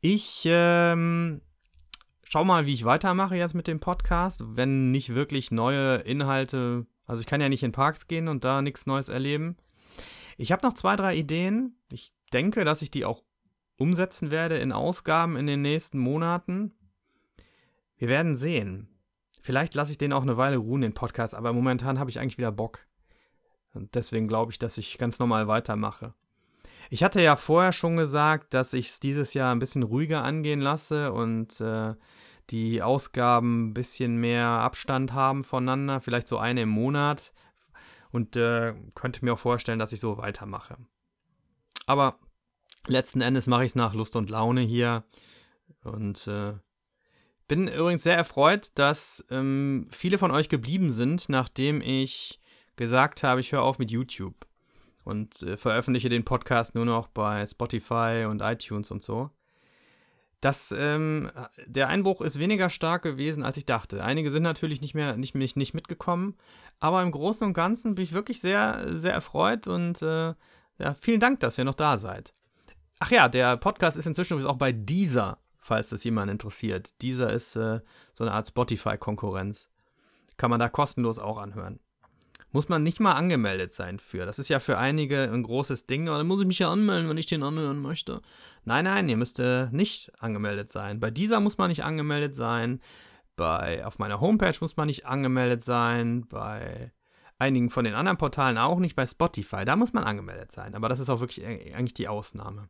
Ich ähm, schau mal, wie ich weitermache jetzt mit dem Podcast, wenn nicht wirklich neue Inhalte. Also ich kann ja nicht in Parks gehen und da nichts Neues erleben. Ich habe noch zwei, drei Ideen. Ich denke, dass ich die auch umsetzen werde in Ausgaben in den nächsten Monaten. Wir werden sehen. Vielleicht lasse ich den auch eine Weile ruhen, den Podcast, aber momentan habe ich eigentlich wieder Bock. Und deswegen glaube ich, dass ich ganz normal weitermache. Ich hatte ja vorher schon gesagt, dass ich es dieses Jahr ein bisschen ruhiger angehen lasse und äh, die Ausgaben ein bisschen mehr Abstand haben voneinander, vielleicht so eine im Monat. Und äh, könnte mir auch vorstellen, dass ich so weitermache. Aber letzten Endes mache ich es nach Lust und Laune hier. Und äh, bin übrigens sehr erfreut, dass ähm, viele von euch geblieben sind, nachdem ich gesagt habe, ich höre auf mit YouTube und äh, veröffentliche den Podcast nur noch bei Spotify und iTunes und so. Das, ähm, der Einbruch ist weniger stark gewesen, als ich dachte. Einige sind natürlich nicht mehr nicht, nicht, nicht mitgekommen, aber im Großen und Ganzen bin ich wirklich sehr, sehr erfreut und äh, ja, vielen Dank, dass ihr noch da seid. Ach ja, der Podcast ist inzwischen auch bei Deezer, falls das jemand interessiert. Deezer ist äh, so eine Art Spotify-Konkurrenz. Kann man da kostenlos auch anhören muss man nicht mal angemeldet sein für. Das ist ja für einige ein großes Ding. Dann muss ich mich ja anmelden, wenn ich den anhören möchte. Nein, nein, ihr müsst äh, nicht angemeldet sein. Bei dieser muss man nicht angemeldet sein. Bei, auf meiner Homepage muss man nicht angemeldet sein. Bei einigen von den anderen Portalen auch nicht. Bei Spotify, da muss man angemeldet sein. Aber das ist auch wirklich äh, eigentlich die Ausnahme.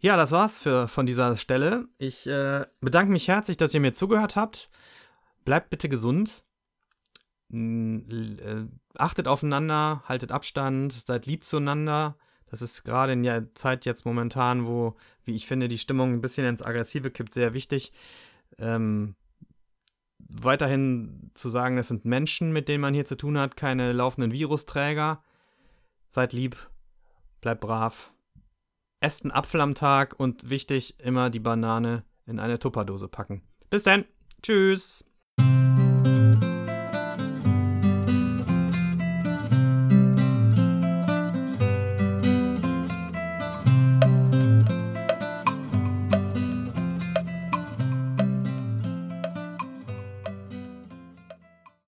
Ja, das war's für, von dieser Stelle. Ich äh, bedanke mich herzlich, dass ihr mir zugehört habt. Bleibt bitte gesund achtet aufeinander, haltet Abstand, seid lieb zueinander. Das ist gerade in der Zeit jetzt momentan, wo, wie ich finde, die Stimmung ein bisschen ins Aggressive kippt, sehr wichtig. Ähm, weiterhin zu sagen, es sind Menschen, mit denen man hier zu tun hat, keine laufenden Virusträger. Seid lieb, bleibt brav. Esst einen Apfel am Tag und wichtig, immer die Banane in eine Tupperdose packen. Bis dann. Tschüss.